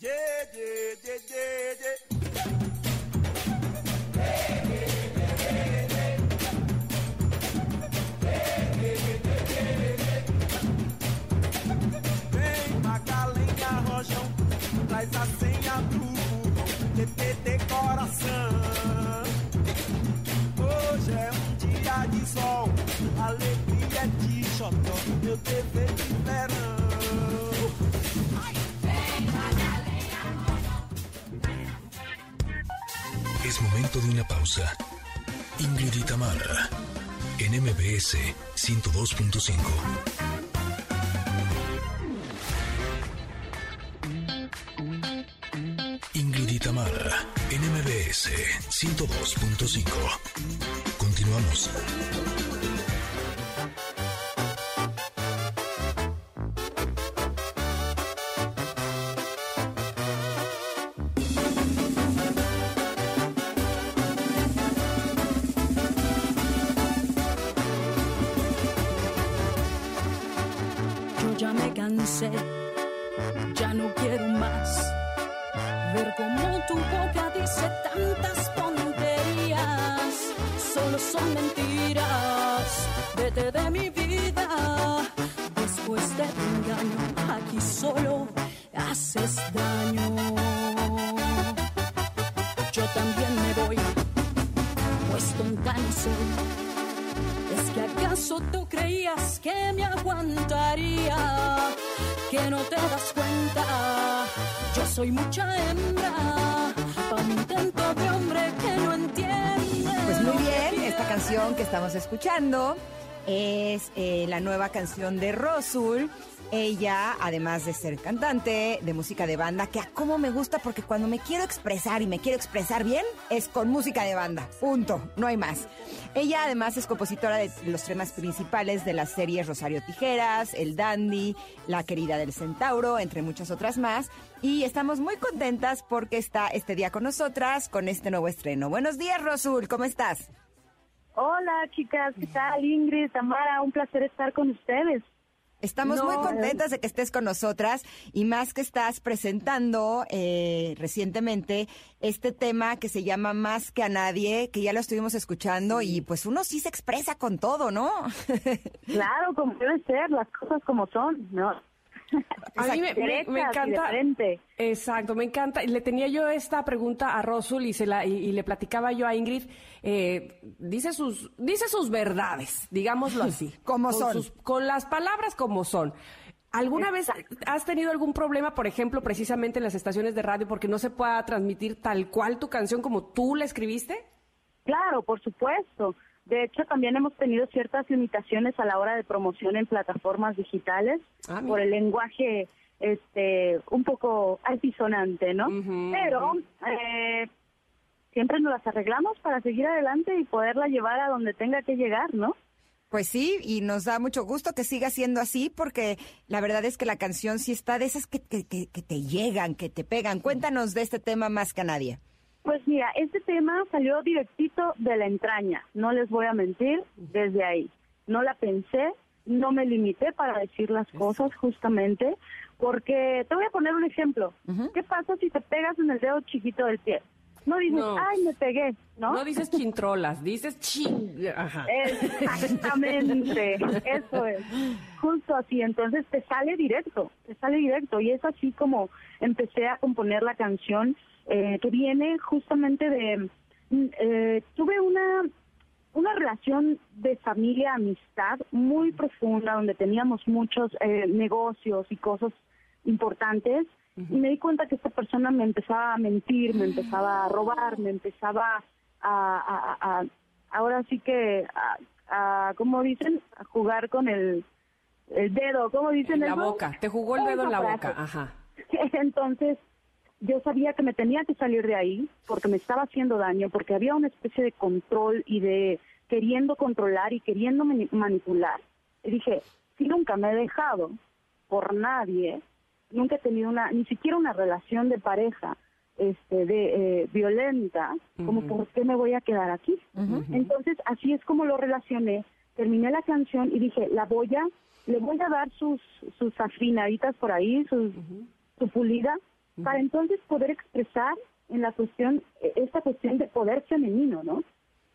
Yeah, yeah, yeah. Vem, Rojão, traz a senha do burrão, TTT coração. Hoje é um dia de sol, alegria de xotó, meu dever de verão. Momento de una pausa. Ingrid y en MBS 102.5. Ingrid y Tamara, en MBS 102.5. Continuamos. ¿Es que acaso tú creías que me aguantaría? Que no te das cuenta, yo soy mucha hembra, pa' un intento de hombre que no entiende. Pues muy bien, esta canción que estamos escuchando es eh, la nueva canción de Rosul. Ella, además de ser cantante de música de banda, que a cómo me gusta porque cuando me quiero expresar y me quiero expresar bien, es con música de banda. Punto, no hay más. Ella además es compositora de los temas principales de las series Rosario Tijeras, El Dandy, La Querida del Centauro, entre muchas otras más. Y estamos muy contentas porque está este día con nosotras con este nuevo estreno. Buenos días, Rosul, ¿cómo estás? Hola, chicas. ¿Qué tal, Ingrid, Tamara? Un placer estar con ustedes. Estamos No, muy contentas de que estés con nosotras y más que estás presentando eh, recientemente este tema que se llama Más que a nadie, que ya lo estuvimos escuchando y pues uno sí se expresa con todo, ¿no? Claro, como debe ser, las cosas como son, ¿no? A mí me, me- me encanta. Exacto, me encanta. Le tenía yo esta pregunta a Rosul y, se la, y, y le platicaba yo a Ingrid. eh, dice, sus, dice sus verdades, digámoslo así. Como son. sus- con las palabras como son. ¿Alguna vez has tenido algún problema, por ejemplo, precisamente en las estaciones de radio, porque no se pueda transmitir tal cual tu canción como tú la escribiste? Claro, por supuesto. De hecho, también hemos tenido ciertas limitaciones a la hora de promoción en plataformas digitales Ah, por el lenguaje este un poco altisonante, ¿no? Pero eh, siempre nos las arreglamos para seguir adelante y poderla llevar a donde tenga que llegar, ¿no? Pues sí, y nos da mucho gusto que siga siendo así porque la verdad es que la canción sí está de esas que, que, que- que te llegan, que te pegan. Cuéntanos de este tema más que a nadie. Pues mira, este tema salió directito de la entraña, no les voy a mentir, desde ahí. No la pensé, no me limité para decir las cosas justamente, porque te voy a poner un ejemplo. ¿Qué pasa si te pegas en el dedo chiquito del pie? No dices, No. ay, me pegué, ¿no? No dices chintrolas, dices chin. Ajá. Exactamente, eso es. Justo así, entonces te sale directo, te sale directo. Y es así como empecé a componer la canción, eh, que viene justamente de... mm, eh, tuve una, una relación de familia, amistad muy profunda, donde teníamos muchos eh, negocios y cosas importantes. Y me di cuenta que esta persona me empezaba a mentir, me empezaba a robar, me empezaba a, a- a- ahora sí que, a, ¿cómo dicen? A jugar con el, el dedo, ¿cómo dicen En la eso? boca, te jugó el dedo en la boca. Ajá. Entonces, yo sabía que me tenía que salir de ahí porque me estaba haciendo daño, porque había una especie de control y de queriendo controlar y queriendo mani- manipular. Y dije, si nunca me he dejado por nadie, nunca he tenido una, ni siquiera una relación de pareja este de eh, violenta, como por qué me voy a quedar aquí. Entonces, así es como lo relacioné. Terminé la canción y dije, la voy a, le voy a dar sus, sus afinaditas por ahí, sus, su pulida, para entonces poder expresar en la cuestión, eh, esta cuestión de poder femenino, ¿no?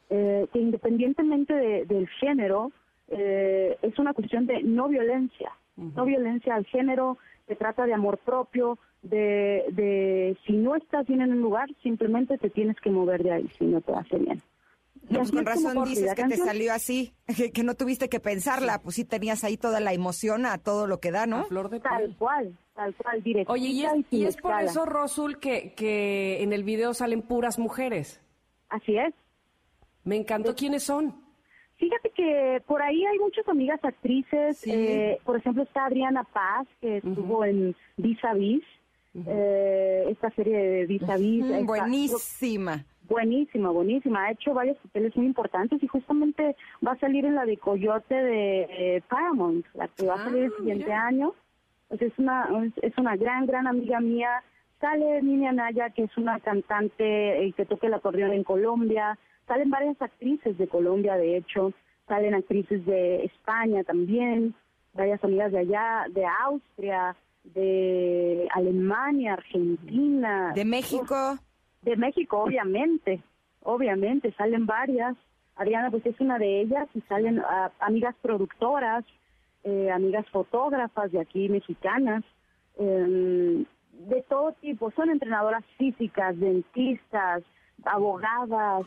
Eh, que independientemente de- del género, eh, es una cuestión de no violencia, no violencia al género, se trata de amor propio, de, de si no estás bien en un lugar, simplemente te tienes que mover de ahí si no te hace bien. No, pues con razón dices que te salió así, que, que no tuviste que pensarla, pues sí tenías ahí toda la emoción a todo lo que da, A ¿no? flor de Tal piel. cual, tal cual, directo. Oye, y es, y es por eso, Rosul, que, que en el video salen puras mujeres. Así es. Me encantó. ¿Quiénes son? Fíjate que por ahí hay muchas amigas actrices. Sí. eh, por ejemplo, está Adriana Paz, que estuvo en Vis a Vis, eh, esta serie de Vis a Vis. Esta- buenísima. Buenísima, buenísima. Ha hecho varios papeles muy importantes y justamente va a salir en la de Coyote de eh, Paramount, la que va a Ah, salir el siguiente mira. año. Pues es una es una gran, gran amiga mía. Sale Niña Naya, que es una cantante eh, que toca el acordeón en Colombia. Salen varias actrices de Colombia, de hecho. Salen actrices de España también. Varias amigas de allá, de Austria, de Alemania, Argentina. De México. De México, obviamente, obviamente, salen varias. Adriana, pues es una de ellas y salen ah, amigas productoras, eh, amigas fotógrafas de aquí mexicanas, em, de todo tipo. Son entrenadoras físicas, dentistas, abogadas,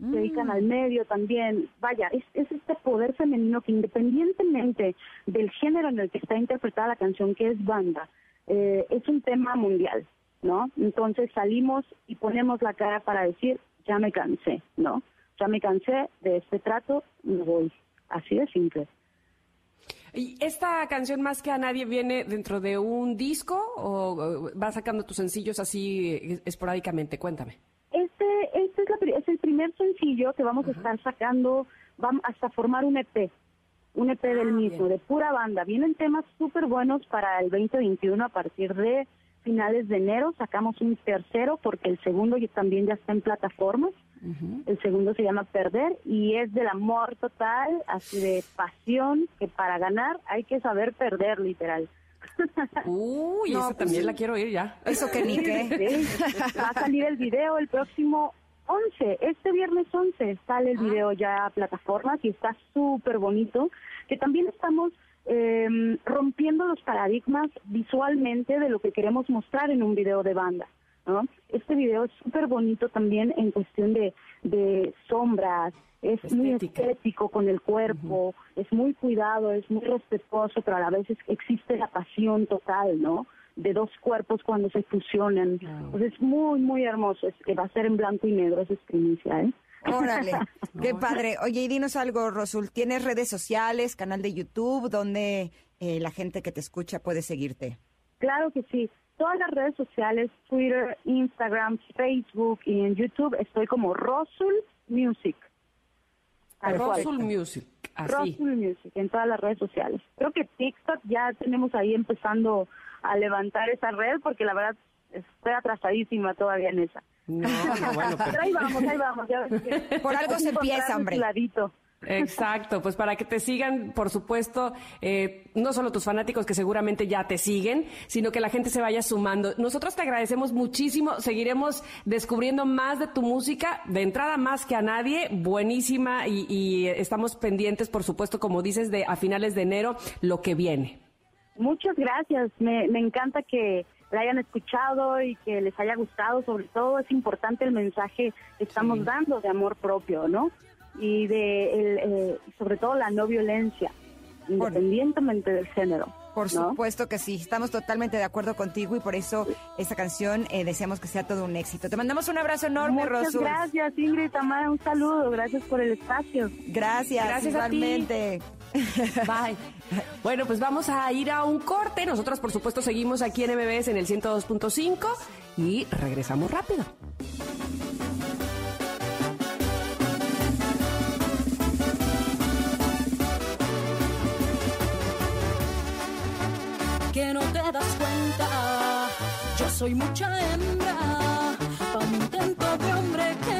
se dedican al medio también. Vaya, es, es este poder femenino que independientemente del género en el que está interpretada la canción, que es banda, eh, es un tema mundial, ¿no? Entonces salimos y ponemos la cara para decir, ya me cansé, ¿no? Ya me cansé de este trato, me voy. Así de simple. ¿Y esta canción más que a nadie viene dentro de un disco o vas sacando tus sencillos así eh, esporádicamente? Cuéntame. Este, este es, la es el primer sencillo que vamos a estar sacando vamos hasta formar un EP, un EP del Ah, mismo, bien. de pura banda. Vienen temas súper buenos para el 2021 a partir de finales de enero. Sacamos un tercero porque el segundo ya- también ya está en plataformas. El segundo se llama Perder y es del amor total, así de pasión, que para ganar hay que saber perder, literal. Uy, No, esa pues también sí. la quiero oír ya. Eso que ni qué. Sí, Va a salir el video el próximo 11, este viernes 11 sale el Ah. video ya a plataformas y está súper bonito, que también estamos eh, rompiendo los paradigmas visualmente de lo que queremos mostrar en un video de banda. ¿no? Este video es súper bonito también en cuestión de, de sombras, es muy estético con el cuerpo, es muy cuidado, es muy respetuoso, pero a la vez es- existe la pasión total, ¿no? De dos cuerpos cuando se fusionan. Pues es muy, muy hermoso. Es, que va a ser en blanco y negro esa experiencia, ¿eh? Órale, qué padre. Oye, y dinos algo, Rosul. ¿Tienes redes sociales, canal de YouTube, donde eh, la gente que te escucha puede seguirte? Claro que sí. Todas las redes sociales, Twitter, Instagram, Facebook y en YouTube estoy como Rosul Music. Rosul Music, así. Rosul Music en todas las redes sociales. Creo que TikTok ya tenemos ahí empezando a levantar esa red porque la verdad estoy atrasadísima todavía en esa. No, no, bueno, pero- Pero ahí vamos, ahí vamos. Ya ves que Por algo se empieza, hombre. ladito. Exacto, pues para que te sigan, por supuesto, eh, no solo tus fanáticos que seguramente ya te siguen, sino que la gente se vaya sumando. Nosotros te agradecemos muchísimo, seguiremos descubriendo más de tu música, de entrada más que a nadie, buenísima y, y estamos pendientes, por supuesto, como dices, de a finales de enero lo que viene. Muchas gracias. Me, me encanta que la hayan escuchado y que les haya gustado. Sobre todo es importante el mensaje que estamos dando de amor propio, ¿no? Y de, el, eh, sobre todo la no violencia, independientemente del género. Por ¿no? supuesto que sí, estamos totalmente de acuerdo contigo y por eso esta canción eh, deseamos que sea todo un éxito. Te mandamos un abrazo enorme, Muchas Rosul. gracias, Ingrid Tamara. Un saludo. Gracias por el espacio. Gracias, Gracias a ti. igualmente. Bye. Bueno, pues vamos a ir a un corte. Nosotros, por supuesto, seguimos aquí en MBS en el 102.5 y regresamos rápido. Que no te das cuenta. Yo soy mucha hembra pa' un intento de hombre que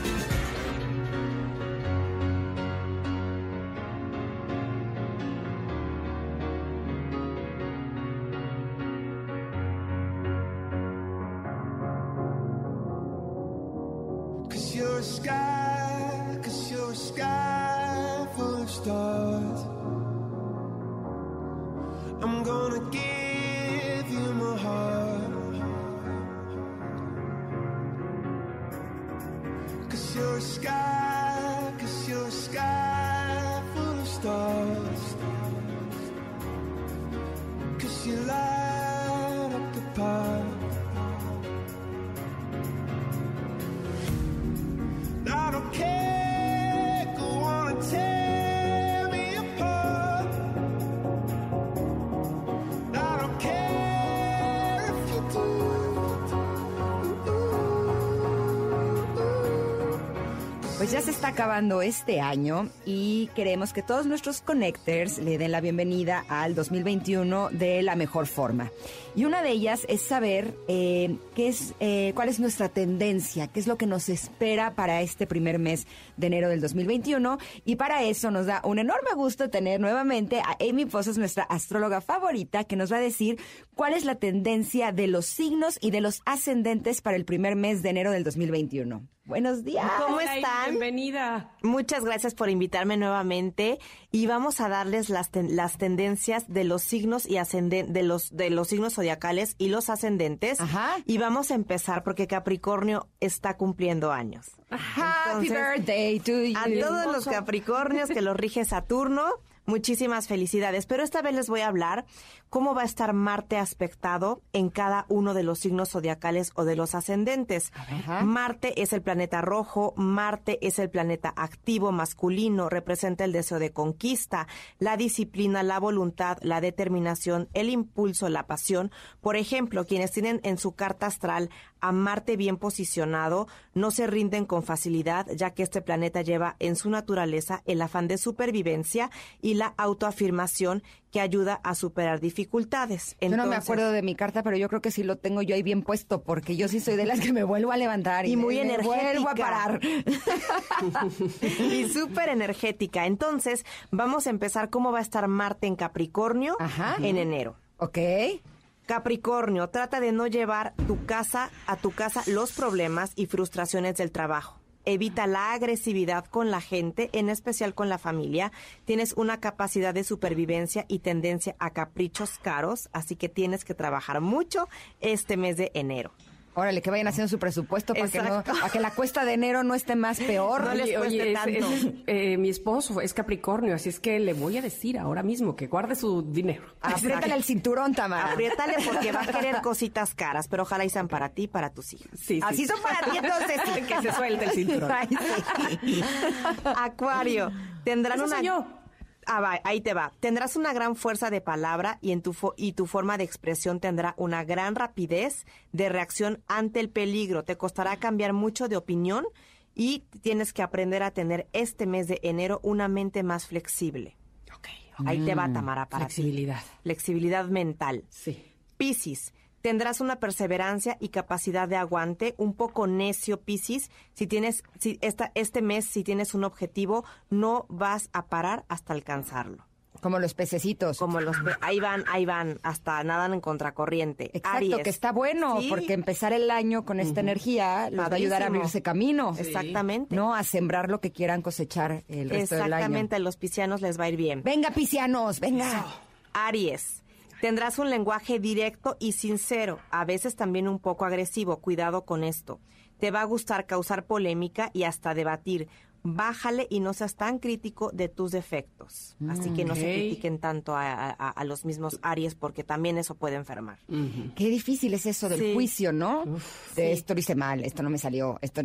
Este año y queremos que todos nuestros connectors le den la bienvenida al 2021 de la mejor forma. Y una de ellas es saber eh, qué es, eh, cuál es nuestra tendencia, qué es lo que nos espera para este primer mes de enero del 2021. Y para eso nos da un enorme gusto tener nuevamente a Amy Pozos, nuestra astróloga favorita, que nos va a decir cuál es la tendencia de los signos y de los ascendentes para el primer mes de enero del 2021. Buenos días. ¿Cómo están? Bienvenida. Muchas gracias por invitarme nuevamente y vamos a darles las, ten- las tendencias de los signos y ascenden de los de los signos zodiacales y los ascendentes. Ajá. Y vamos a empezar porque Capricornio está cumpliendo años. Happy Entonces, birthday to you. A todos los Capricornios que los rige Saturno, Muchísimas felicidades, pero esta vez les voy a hablar cómo va a estar Marte aspectado en cada uno de los signos zodiacales o de los ascendentes. Marte es el planeta rojo, Marte es el planeta activo masculino, representa el deseo de conquista, la disciplina, la voluntad, la determinación, el impulso, la pasión. Por ejemplo, quienes tienen en su carta astral a Marte bien posicionado no se rinden con facilidad, ya que este planeta lleva en su naturaleza el afán de supervivencia y la autoafirmación que ayuda a superar dificultades. yo no me acuerdo de mi carta, pero yo creo que sí lo tengo yo ahí bien puesto, porque yo sí soy de las que me vuelvo a levantar y, Y muy me- me vuelvo a energética. parar. y súper energética. Entonces, vamos a empezar cómo va a estar Marte en Capricornio en enero. Ok. Capricornio, trata de no llevar tu casa a tu casa los problemas y frustraciones del trabajo. Evita la agresividad con la gente, en especial con la familia. Tienes una capacidad de supervivencia y tendencia a caprichos caros, así que tienes que trabajar mucho este mes de enero. Órale, que vayan haciendo su presupuesto para que, no, para que la cuesta de enero no esté más peor. Oye, oye, ese- ese es, eh, mi esposo es Capricornio, así es que le voy a decir ahora mismo que guarde su dinero. Apriétale el cinturón, Tamara. Apriétale porque va a querer cositas caras, pero ojalá y sean para ti y para tus hijas. Sí, sí. Así son para ti, entonces. Que se suelte el cinturón. Ay, sí. Acuario, tendrán Ese una soy yo. Ah, va, ahí te va. Tendrás una gran fuerza de palabra y en tu fo- y tu forma de expresión tendrá una gran rapidez de reacción ante el peligro. Te costará cambiar mucho de opinión y tienes que aprender a tener este mes de enero una mente más flexible. Ahí te va, Tamara, para ti. Flexibilidad. Flexibilidad mental. Sí. Piscis, tendrás una perseverancia y capacidad de aguante, un poco necio, Piscis. Si tienes, si esta, este mes, si tienes un objetivo, no vas a parar hasta alcanzarlo. Como los pececitos. Como los, pe- ahí van, ahí van, hasta nadan en contracorriente. Exacto, Aries. que está bueno, Sí. porque empezar el año con esta energía los va a ayudar a Padrísimo. abrirse camino. Exactamente. No a sembrar lo que quieran cosechar el resto del año. Exactamente, a los piscianos les va a ir bien. Venga, piscianos, venga. Aries. Tendrás un lenguaje directo y sincero, a veces también un poco agresivo. Cuidado con esto. Te va a gustar causar polémica y hasta debatir. Bájale y no seas tan crítico de tus defectos. Así que no se critiquen tanto a, a- a los mismos Aries porque también eso puede enfermar. Qué difícil es eso del Sí. juicio, ¿no? de esto lo hice mal, esto no me salió, esto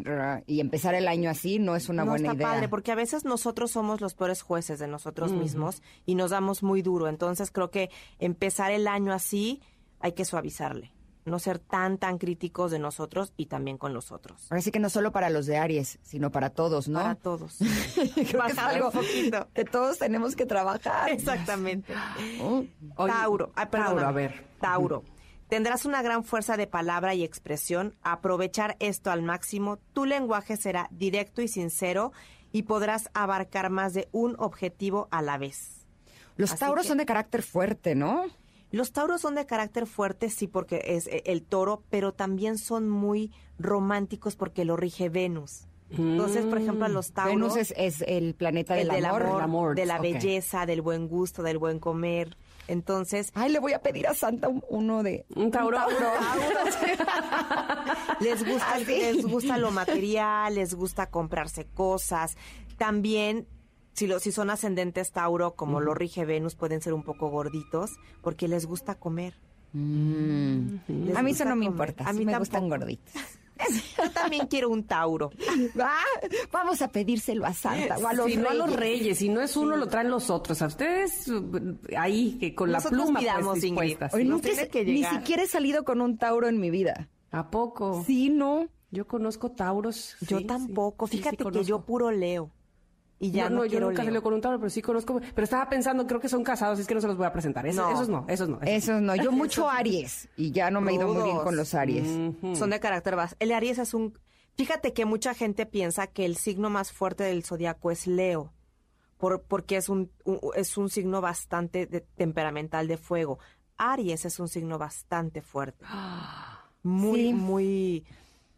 y empezar el año así no es una no buena está idea. padre porque a veces nosotros somos los peores jueces de nosotros mismos y nos damos muy duro. Entonces creo que empezar el año así hay que suavizarle. No ser tan, tan críticos de nosotros y también con los otros. Ahora sí que no solo para los de Aries, sino para todos, ¿no? Para todos. Creo que es algo poquito. que todos tenemos que trabajar. Exactamente. Oye, Tauro. Ay, Tauro, a ver. Tauro. Tendrás una gran fuerza de palabra y expresión. Aprovechar esto al máximo. Tu lenguaje será directo y sincero y podrás abarcar más de un objetivo a la vez. Los Así tauros que- son de carácter fuerte, ¿no? Los tauros son de carácter fuerte, sí, porque es eh, el toro, pero también son muy románticos porque lo rige Venus. Entonces, por ejemplo, a los tauros... Venus es, es el planeta el del, del amor. amor, El amor, de la belleza, del buen gusto, del buen comer. Entonces, Ay, le voy a pedir a Santa un- uno de... Un Tauro. les gusta, ¿Ah, les gusta lo material, les gusta comprarse cosas. También, si, lo, si son ascendentes Tauro, como lo rige Venus, pueden ser un poco gorditos porque les gusta comer. Les Mm. A mí eso no me importa. A mí me tampoco. gustan gorditos. Yo también quiero un Tauro. Ah, vamos a pedírselo a Santa o a los si no a los reyes. reyes, si no es uno, lo traen los otros. A ustedes, uh, ahí, que con Nosotros la pluma pidamos, pues, nunca que ni siquiera he salido con un Tauro en mi vida. ¿A poco? Sí, no. Yo conozco Tauros. Yo sí, tampoco. Fíjate sí que yo puro leo. Y ya no, no, no, yo nunca salí con un Tauro, pero sí conozco. Pero estaba pensando, creo que son casados, es que no se los voy a presentar. Esos No. esos no, esos no. esos Eso no. Yo mucho Aries y ya no me he ido muy bien con los Aries. Son de carácter bas. El Aries es un... Fíjate que mucha gente piensa que el signo más fuerte del zodiaco es Leo, por, porque es un, un- es un signo bastante de- temperamental de fuego. Aries es un signo bastante fuerte. Muy, Sí. muy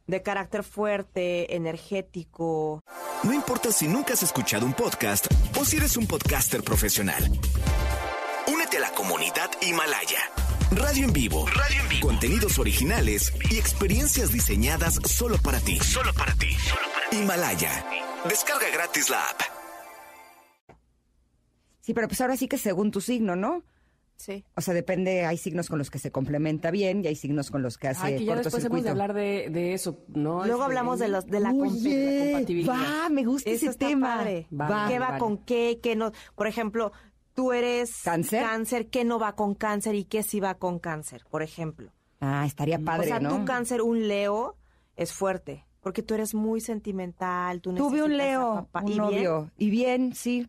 de carácter fuerte, energético. No importa si nunca has escuchado un podcast o si eres un podcaster profesional. Únete a la comunidad Himalaya. Radio en vivo. Radio en vivo. Contenidos originales y experiencias diseñadas solo para ti. Solo para ti. Himalaya. Descarga gratis la app. Sí, pero pues ahora sí que según tu signo, ¿no? Sí. O sea, depende, hay signos con los que se complementa bien y hay signos con los que hace Ay, que ya después hemos de hablar de, de eso, ¿no? Luego Este, hablamos de los de la, Oye, la compatibilidad. va, me gusta Eso ese está tema. padre. Va, ¿Qué va vale. con qué? ¿Qué no? Por ejemplo, tú eres ¿Cáncer? cáncer, ¿qué no va con cáncer y qué sí va con cáncer? Por ejemplo. Ah, estaría padre, o sea, ¿no? tu cáncer, un Leo, es fuerte. Porque tú eres muy sentimental. Tú Tuve un Leo, papá. un ¿Y bien? Y bien, sí.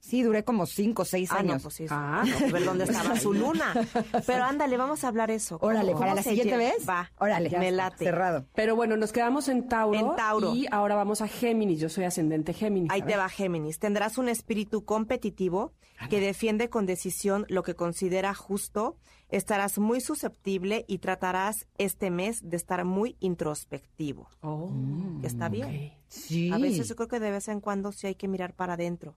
Sí, duré como cinco o seis Ah, no, años. pues sí. Ah. no, pues ver dónde estaba su luna. Pero ándale, vamos a hablar eso. Órale, ¿Cómo para la siguiente lle- vez. Va. Órale, me late. Cerrado. Pero bueno, nos quedamos en Tauro. En Tauro. Y ahora vamos a Géminis. Yo soy ascendente Géminis. Ahí te va Géminis. Tendrás un espíritu competitivo que defiende con decisión lo que considera justo. Estarás muy susceptible y tratarás este mes de estar muy introspectivo. Oh, Está bien. ok. Sí. A veces yo creo que de vez en cuando sí hay que mirar para adentro.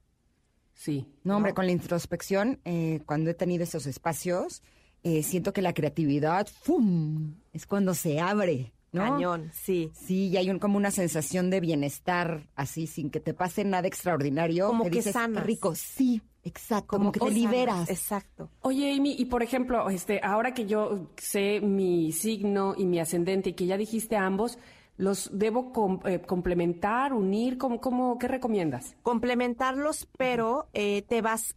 Sí. No, hombre, con la introspección, eh, cuando he tenido esos espacios, eh, siento que la creatividad, ¡fum! Es cuando se abre, ¿no? Cañón, sí. Sí, y hay un, como una sensación de bienestar, así, sin que te pase nada extraordinario. Como que dices, sanas. "Qué rico, sí, exacto, como, que te liberas. Exacto. Oye, Amy, y por ejemplo, este, ahora que yo sé mi signo y mi ascendente y que ya dijiste ambos, ¿los debo com- eh, complementar, unir? ¿Cómo, cómo, ¿Qué recomiendas? Complementarlos, pero eh, te vas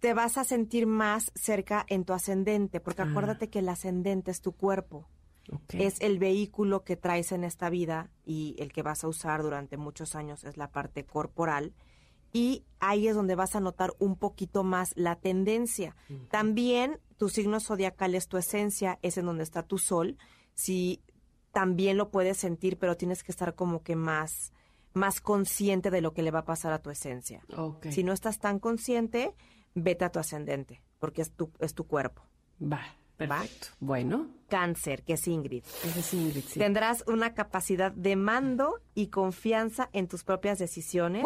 te vas a sentir más cerca en tu ascendente, porque acuérdate que el ascendente es tu cuerpo. Es el vehículo que traes en esta vida y el que vas a usar durante muchos años es la parte corporal. Y ahí es donde vas a notar un poquito más la tendencia. También tu signo zodiacal es tu esencia, es en donde está tu sol. Si también lo puedes sentir, pero tienes que estar como que más, más consciente de lo que le va a pasar a tu esencia. Si no estás tan consciente, vete a tu ascendente, porque es tu, es tu cuerpo. Va, perfecto. Bueno, Cáncer, que es Ingrid. ese es Ingrid, sí. Tendrás una capacidad de mando y confianza en tus propias decisiones.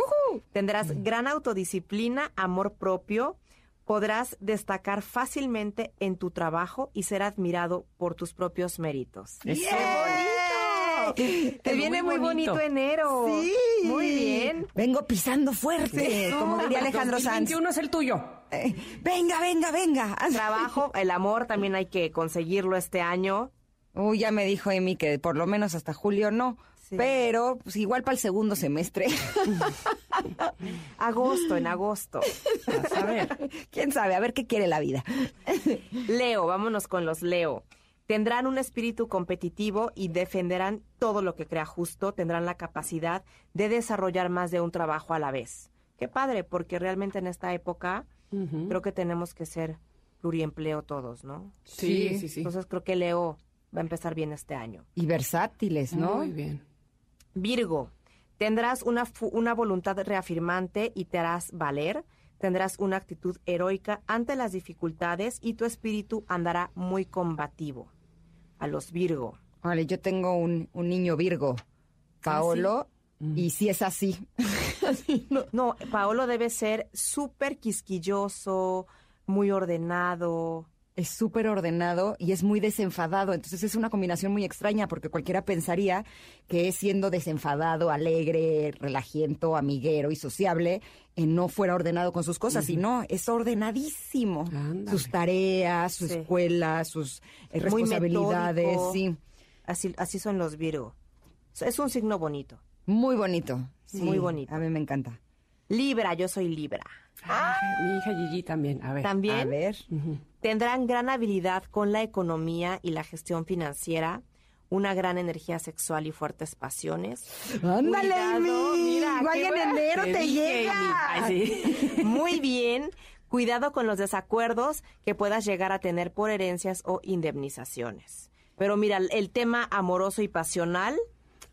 Tendrás gran autodisciplina, amor propio. Podrás destacar fácilmente en tu trabajo y ser admirado por tus propios méritos. Eso. ¡Qué Te Muy viene muy bonito. bonito enero. Sí. Muy bien. Vengo pisando fuerte, como diría Alejandro Sanz. 2021 es el tuyo. Eh, venga, venga, venga. Trabajo, el amor también hay que conseguirlo este año. Uy, ya me dijo Emi que por lo menos hasta julio no. Sí. Pero, pues igual para el segundo semestre. Agosto, en agosto. A ver. ¿Quién sabe? A ver qué quiere la vida. Leo, vámonos con los Leo. Tendrán un espíritu competitivo y defenderán todo lo que crea justo. Tendrán la capacidad de desarrollar más de un trabajo a la vez. Qué padre, porque realmente en esta época creo que tenemos que ser pluriempleo todos, ¿no? Sí, sí, sí. Entonces creo que Leo va a empezar bien este año. Y versátiles, ¿no? Muy bien. Virgo, tendrás una, una voluntad reafirmante y te harás valer. Tendrás una actitud heroica ante las dificultades y tu espíritu andará muy combativo. A los Virgo. Vale, yo tengo un, un niño Virgo, Paolo, y sí es así. Así, no. No, Paolo debe ser súper quisquilloso, muy ordenado. Es súper ordenado y es muy desenfadado. Entonces es una combinación muy extraña porque cualquiera pensaría que siendo desenfadado, alegre, relajiento, amiguero y sociable, eh, no fuera ordenado con sus cosas. Y no, es ordenadísimo. Ándale. Sus tareas, su Sí. escuela, sus eh, responsabilidades. Sí, Así, así son los Virgo. Es un signo bonito. muy bonito. Sí, Muy bonito. A mí me encanta. Libra, yo soy Libra. Mi hija Gigi también. A ver. También A ver. Tendrán gran habilidad con la economía y la gestión financiera, una gran energía sexual y fuertes pasiones. Ándale, y en enero te, llega. Amy. Ay, sí. Muy bien. Cuidado con los desacuerdos que puedas llegar a tener por herencias o indemnizaciones. Pero mira, el tema amoroso y pasional,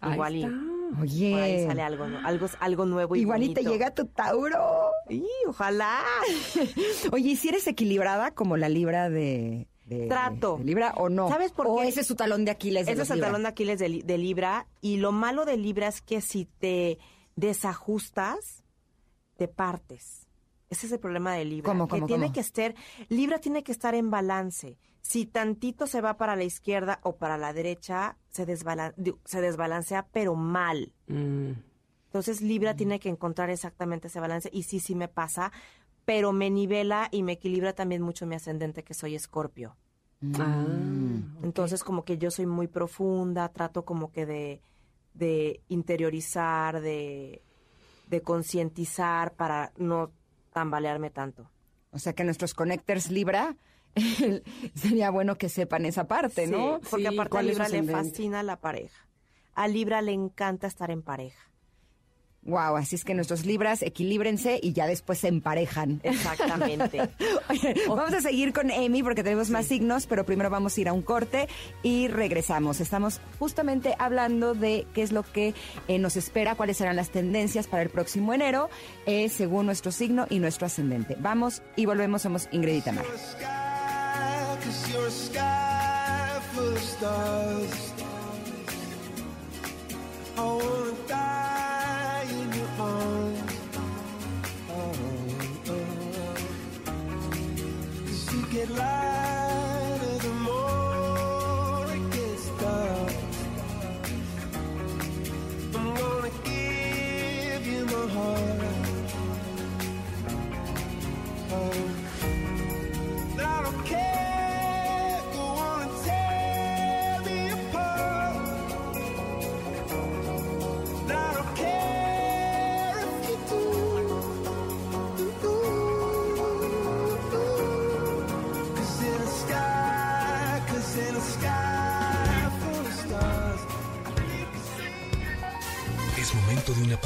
Ahí igual y. Oye. por ahí sale algo, algo, algo nuevo y Igual y te llega tu Tauro. Y ojalá. Oye, ¿y si eres equilibrada como la libra de, de- Trato. de Libra o no? ¿Sabes por o qué? ese es su talón de Aquiles de Ese es el Libra? talón de Aquiles de, de Libra. Y lo malo de Libra es que si te desajustas, te partes. Ese es el problema de Libra. ¿Cómo, que cómo, tiene cómo? que estar, Libra tiene que estar en balance. Si tantito se va para la izquierda o para la derecha, se, desbalan- digo, se desbalancea, pero mal. Mm. Entonces Libra tiene que encontrar exactamente ese balance. Y sí, sí me pasa. pero me nivela y me equilibra también mucho mi ascendente, que soy escorpio. Ah, Entonces, como que yo soy muy profunda, trato como que de, de interiorizar, de, de concientizar para no tambalearme tanto. O sea que nuestros connectors Libra sería bueno que sepan esa parte, ¿no? Sí, porque aparte a ¿Cuál es su Libra le fascina la pareja. A Libra le encanta estar en pareja. Wow, así es que nuestros Libras equilíbrense y ya después se emparejan. Exactamente. Oye, vamos a seguir con Amy porque tenemos más signos, pero primero vamos a ir a un corte y regresamos. Estamos justamente hablando de qué es lo que eh, nos espera, cuáles serán las tendencias para el próximo enero, eh, según nuestro signo y nuestro ascendente. Vamos y volvemos, somos Ingrid y Tamara. I wanna die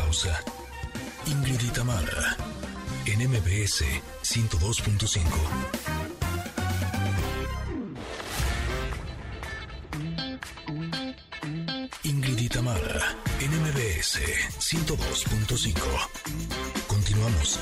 pausa. Ingrid en MBS 102.5. Ingrid y en MBS 102.5. Continuamos.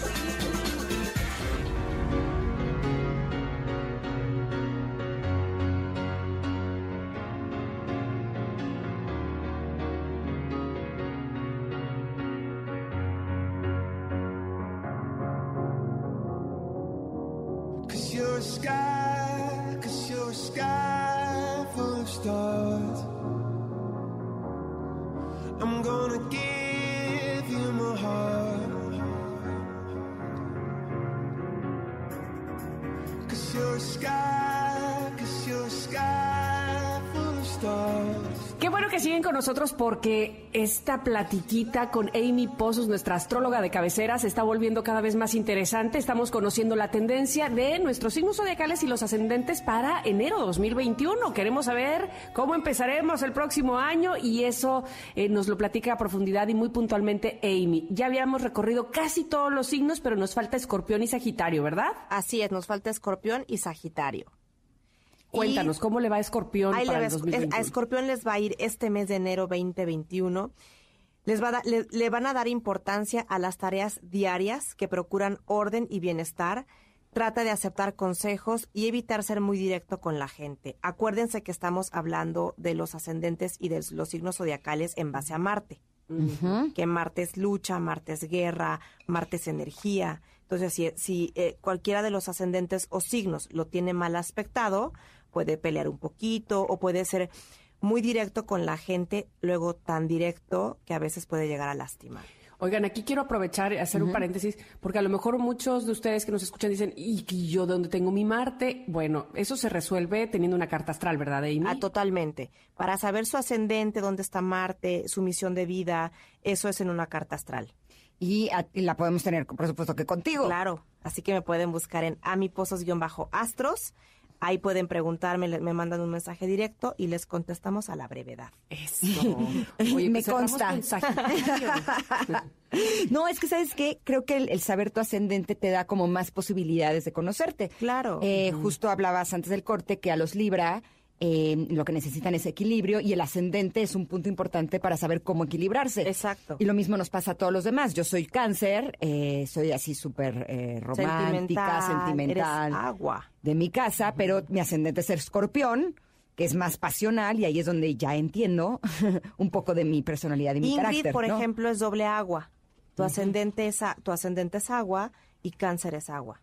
Con nosotros porque esta platiquita con Amy Pozos, nuestra astróloga de cabecera, se está volviendo cada vez más interesante. Estamos conociendo la tendencia de nuestros signos zodiacales y los ascendentes para enero 2021. Queremos saber cómo empezaremos el próximo año y eso eh, nos lo platica a profundidad y muy puntualmente Amy. Ya habíamos recorrido casi todos los signos, pero nos falta Escorpión y Sagitario, ¿verdad? Así es, nos falta Escorpión y Sagitario. Cuéntanos, ¿cómo le va a Escorpión Ahí le para va el a- 2021? a Escorpión les va a ir este mes de enero 2021. Les va a da- le, le van a dar importancia a las tareas diarias que procuran orden y bienestar. Trata de aceptar consejos y evitar ser muy directo con la gente. Acuérdense que estamos hablando de los ascendentes y de los signos zodiacales en base a Marte. Que Marte es lucha, Marte es guerra, Marte es energía. Entonces, si, si eh, cualquiera de los ascendentes o signos lo tiene mal aspectado, puede pelear un poquito o puede ser muy directo con la gente, luego tan directo que a veces puede llegar a lastimar. Oigan, aquí quiero aprovechar y hacer un paréntesis, porque a lo mejor muchos de ustedes que nos escuchan dicen, ¿y y yo dónde tengo mi Marte? Bueno, eso se resuelve teniendo una carta astral, ¿verdad, Amy? Ah, totalmente. Para saber su ascendente, dónde está Marte, su misión de vida, eso es en una carta astral. Y, a- y la podemos tener, por supuesto, que contigo. Claro, así que me pueden buscar en amipozos-astros. Ahí pueden preguntarme, le- me mandan un mensaje directo y les contestamos a la brevedad. Eso. Me pues cerramos consta. No, es que sabes qué, creo que el, el saber tu ascendente te da como más posibilidades de conocerte. Claro. Eh, Justo hablabas antes del corte que a los Libra eh, lo que necesitan es equilibrio y el ascendente es un punto importante para saber cómo equilibrarse. Exacto. Y lo mismo nos pasa a todos los demás. Yo soy cáncer, eh, soy así súper eh, romántica, sentimental. Eres agua. de mi casa, pero mi ascendente es escorpión, que es más pasional y ahí es donde ya entiendo un poco de mi personalidad y mi Ingrid, carácter. por ¿no? ejemplo, es doble agua. Tu ascendente es a- tu ascendente es agua y cáncer es agua.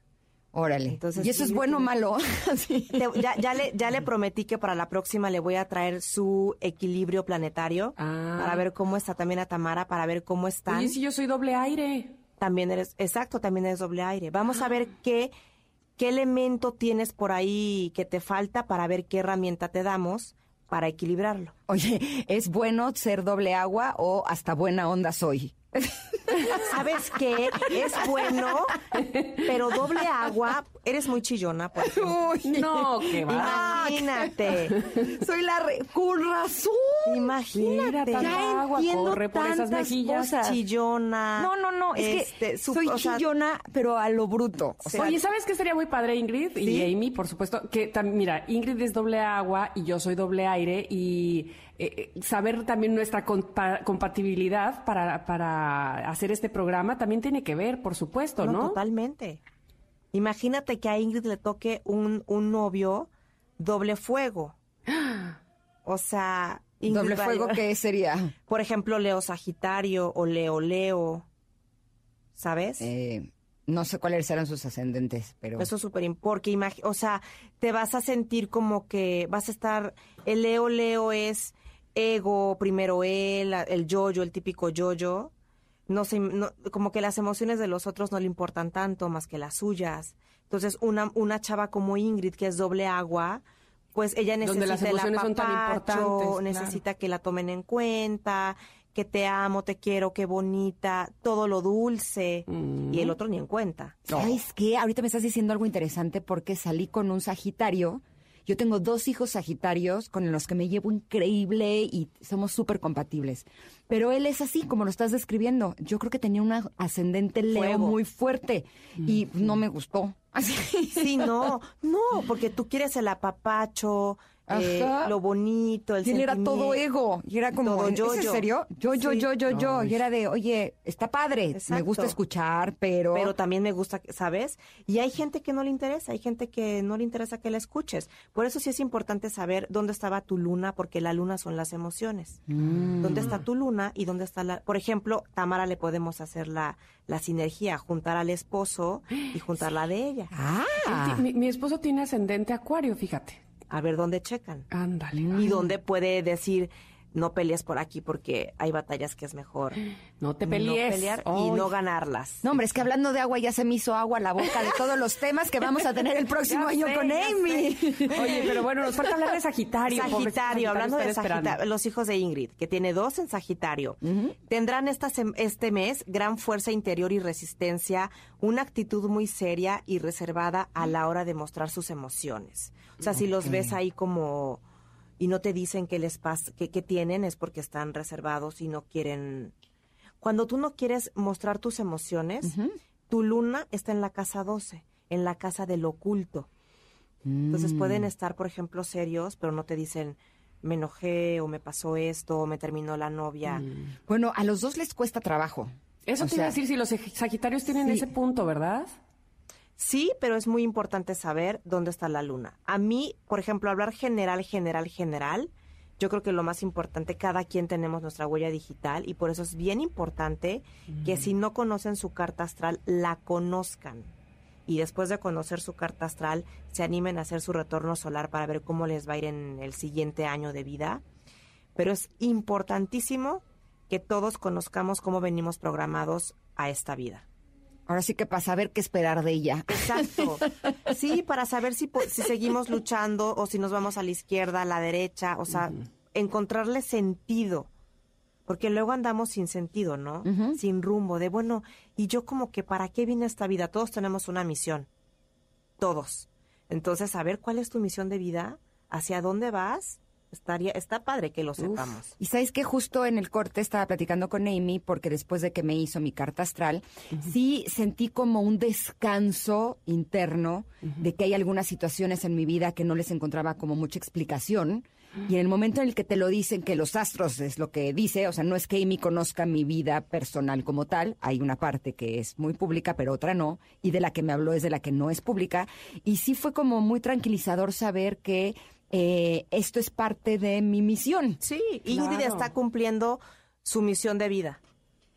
Órale. Entonces, ¿Y eso es bueno o malo? Sí. Ya, ya le, ya le prometí que para la próxima le voy a traer su equilibrio planetario Ah. para ver cómo está también a Tamara, para ver cómo están. Oye, si yo soy doble aire. también eres, exacto, también eres doble aire. Vamos a ver qué, qué elemento tienes por ahí que te falta para ver qué herramienta te damos para equilibrarlo. Oye, ¿es bueno ser doble agua o hasta buena onda soy? ¿Sabes qué? Es bueno, pero doble agua, eres muy chillona, por ejemplo. No, qué va. Imagínate. Soy la re... ¡Con razón! Imagínate. Mira, Ya agua entiendo corre por esas mejillas. cosas. Chillona. No, no, no, es este, que su- soy o sea, chillona, pero a lo bruto. O sea, Oye, ¿sabes qué sería muy padre, Ingrid? Y Amy, por supuesto. Que mira, Ingrid es doble agua y yo soy doble aire y eh, eh, saber también nuestra compa- compatibilidad para, para hacer este programa también tiene que ver, por supuesto, ¿no? Totalmente. Imagínate que a Ingrid le toque un, un novio doble fuego. O sea, Ingrid doble fuego, ¿qué sería? Por ejemplo, Leo Sagitario o Leo Leo. ¿Sabes? Eh, no sé cuáles serán sus ascendentes, pero... Eso es súper importante, porque o sea, te vas a sentir como que vas a estar, el Leo Leo es ego, primero él, el yo-yo, el típico yo-yo. No sé, no- como que las emociones de los otros no le importan tanto más que las suyas. Entonces, una, una chava como Ingrid, que es doble agua, pues ella Donde necesita las el emociones son tan apapacho, claro. necesita que la tomen en cuenta, que te amo, te quiero, qué bonita, todo lo dulce, Mm. y el otro ni en cuenta. ¿Sabes qué? Ahorita me estás diciendo algo interesante porque salí con un Sagitario. Yo tengo dos hijos Sagitarios con los que me llevo increíble y somos súper compatibles. Pero él es así, como lo estás describiendo. Yo creo que tenía un ascendente Leo Fuego. muy fuerte y no me gustó. Así. Sí, no, no, porque tú quieres el apapacho, eh, lo bonito, el Y él era todo ego. Y era como, Todo ¿es yo, en yo. serio? Yo, yo, Sí. yo, yo, yo. Y era de, oye, está padre. Me gusta escuchar, pero... Pero también me gusta, ¿sabes? Y hay gente que no le interesa, hay gente que no le interesa que la escuches. Por eso sí es importante saber dónde estaba tu luna, porque la luna son las emociones. Mm. ¿Dónde está tu luna y dónde está la... Por ejemplo, Tamara le podemos hacer la, la sinergia, juntar al esposo y juntar la de ella. Ah. Mi, mi esposo tiene ascendente acuario, fíjate. A ver dónde checan. Ándale. Y dónde puede decir, no pelees por aquí porque hay batallas que es mejor No te pelees. pelear y no ganarlas. No, hombre, es que hablando de agua ya se me hizo agua la boca de todos los temas que vamos a tener el próximo año sé, con Amy. Oye, pero bueno, nos falta hablar de Sagitario. Sagitario, hablando de. Sagitario, los hijos de Ingrid, que tiene dos en Sagitario, tendrán esta este mes gran fuerza interior y resistencia, una actitud muy seria y reservada a la hora de mostrar sus emociones. O sea, si los ves ahí como y no te dicen qué les pasa, qué, qué tienen, es porque están reservados y no quieren. Cuando tú no quieres mostrar tus emociones, tu luna está en la casa 12, en la casa del oculto. Entonces pueden estar, por ejemplo, serios, pero no te dicen, me enojé o me pasó esto o me terminó la novia. Bueno, a los dos les cuesta trabajo. Eso O te iba a decir si los Sagitarios tienen sí. ese punto, ¿verdad? Sí, pero es muy importante saber dónde está la luna. A mí, por ejemplo, hablar general, general, general, yo creo que lo más importante, cada quien tenemos nuestra huella digital y por eso es bien importante que si no conocen su carta astral, la conozcan. Y después de conocer su carta astral, se animen a hacer su retorno solar para ver cómo les va a ir en el siguiente año de vida. Pero es importantísimo que todos conozcamos cómo venimos programados a esta vida. Ahora sí que para saber qué esperar de ella. Exacto. Sí, para saber si, si seguimos luchando o si nos vamos a la izquierda, a la derecha, o sea, encontrarle sentido. Porque luego andamos sin sentido, ¿no? Sin rumbo, de bueno, y yo como que para qué vine a esta vida, todos tenemos una misión. Todos. Entonces, saber cuál es tu misión de vida, hacia dónde vas, estaría, está padre que lo sepamos. Y sabes que justo en el corte estaba platicando con Amy porque después de que me hizo mi carta astral, sí sentí como un descanso interno de que hay algunas situaciones en mi vida que no les encontraba como mucha explicación. Y en el momento en el que te lo dicen, que los astros es lo que dice, o sea, no es que Amy conozca mi vida personal como tal, hay una parte que es muy pública, pero otra no, y de la que me habló es de la que no es pública. Y sí fue como muy tranquilizador saber que eh, esto es parte de mi misión. Sí, Ingrid Claro. está cumpliendo su misión de vida.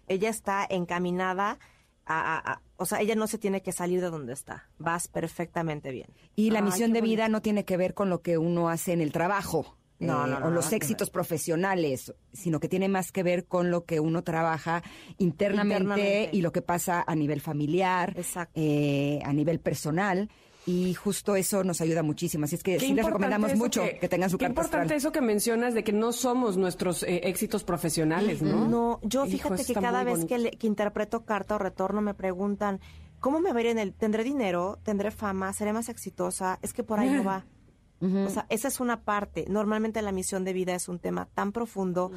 Ella está encaminada a, a- a- o sea, ella no se tiene que salir de donde está. Vas perfectamente bien. Y la Ay, misión de vida no tiene que ver con lo que uno hace en el trabajo. No, eh, no, no, o los éxitos profesionales, sino que tiene más que ver con lo que uno trabaja internamente, Internamente. y lo que pasa a nivel familiar, eh, a nivel personal. Y justo eso nos ayuda muchísimo. Así es que Qué sí les importante recomendamos mucho que, tengan su Qué carta importante astral. eso que mencionas de que no somos nuestros eh, éxitos profesionales, ¿no? No, yo fíjate que cada vez que, le- que interpreto carta o retorno me preguntan, ¿cómo me ir en el... ¿Tendré dinero? ¿Tendré fama? ¿Seré más exitosa? Es que por ahí no va. O sea, esa es una parte. Normalmente la misión de vida es un tema tan profundo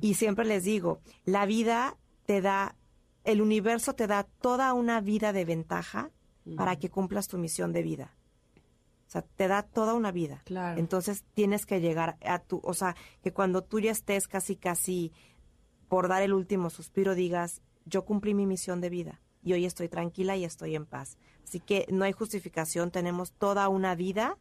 y siempre les digo, la vida te da, el universo te da toda una vida de ventaja para que cumplas tu misión de vida. O sea, te da toda una vida. Claro. Entonces tienes que llegar a tu, o sea, que cuando tú ya estés casi, casi por dar el último suspiro, digas, yo cumplí mi misión de vida y hoy estoy tranquila y estoy en paz. Así que no hay justificación, tenemos toda una vida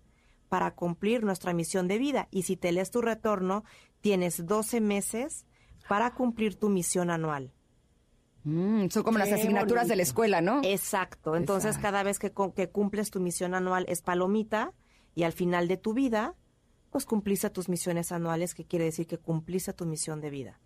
para cumplir nuestra misión de vida. Y si te lees tu retorno, tienes 12 meses para cumplir tu misión anual. Mm, son como las asignaturas de la escuela, ¿no? Exacto. Entonces, Exacto. cada vez que, que cumples tu misión anual es palomita y al final de tu vida, pues cumpliste tus misiones anuales, que quiere decir que cumpliste tu misión de vida.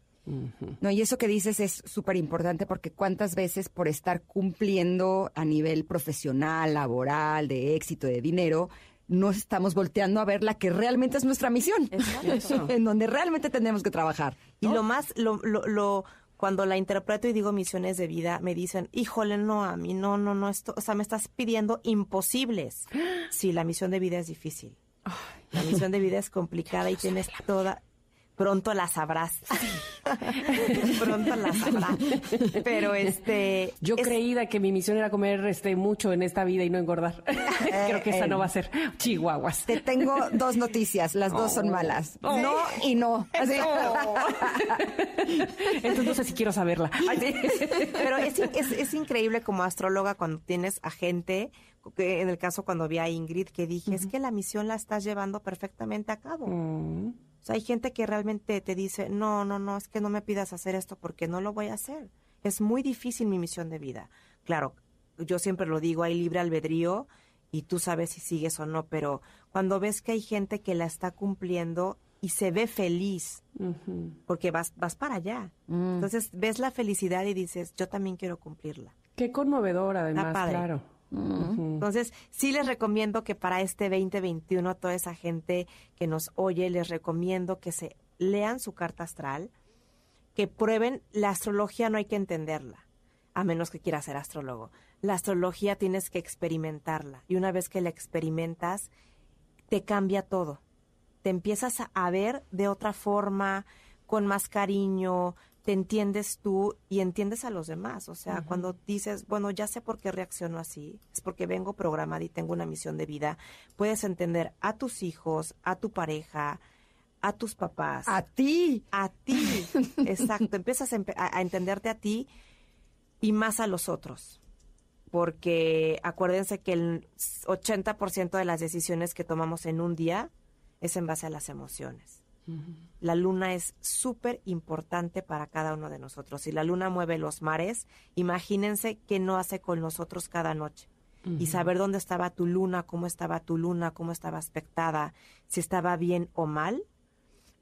No, y eso que dices es súper importante porque cuántas veces por estar cumpliendo a nivel profesional, laboral, de éxito, de dinero, no estamos volteando a ver la que realmente es nuestra misión, en donde realmente tenemos que trabajar. Y lo más, lo, lo, lo- cuando la interpreto y digo misiones de vida, me dicen, híjole, no, a mí, no, no, no, esto, o sea, me estás pidiendo imposibles. Sí, la misión de vida es difícil. La misión de vida es complicada y tienes toda, pronto la sabrás. pronto la sabrás. Pero este... Yo es- creída que mi misión era comer este mucho en esta vida y no engordar. Creo que esa eh, no va a ser. Chihuahuas. Te tengo dos noticias, las dos son malas. Oh. No y no. Así. Entonces no sé si quiero saberla. Pero es, es, es increíble como astróloga cuando tienes a gente, que en el caso cuando vi a Ingrid, que dije, es que la misión la estás llevando perfectamente a cabo. Mm. O sea, hay gente que realmente te dice, no, no, no, es que no me pidas hacer esto porque no lo voy a hacer. Es muy difícil mi misión de vida. Claro, yo siempre lo digo, hay libre albedrío y tú sabes si sigues o no, pero cuando ves que hay gente que la está cumpliendo y se ve feliz, porque vas, vas para allá. Mm. Entonces ves la felicidad y dices, yo también quiero cumplirla. Qué conmovedor, además, padre. Entonces, sí les recomiendo que para este 2021, toda esa gente que nos oye, les recomiendo que se lean su carta astral, que prueben, la astrología no hay que entenderla, a menos que quieras ser astrólogo. La astrología tienes que experimentarla y una vez que la experimentas, te cambia todo. Te empiezas a- a ver de otra forma, con más cariño, te entiendes tú y entiendes a los demás. O sea, cuando dices, bueno, ya sé por qué reacciono así, es porque vengo programada y tengo una misión de vida, puedes entender a tus hijos, a tu pareja, a tus papás. A ti. A ti. Exacto. Empiezas a, a entenderte a ti y más a los otros. Porque acuérdense que el 80% de las decisiones que tomamos en un día es en base a las emociones. La luna es súper importante para cada uno de nosotros. Si la luna mueve los mares, imagínense qué no hace con nosotros cada noche. Y saber dónde estaba tu luna, cómo estaba tu luna, cómo estaba aspectada, si estaba bien o mal,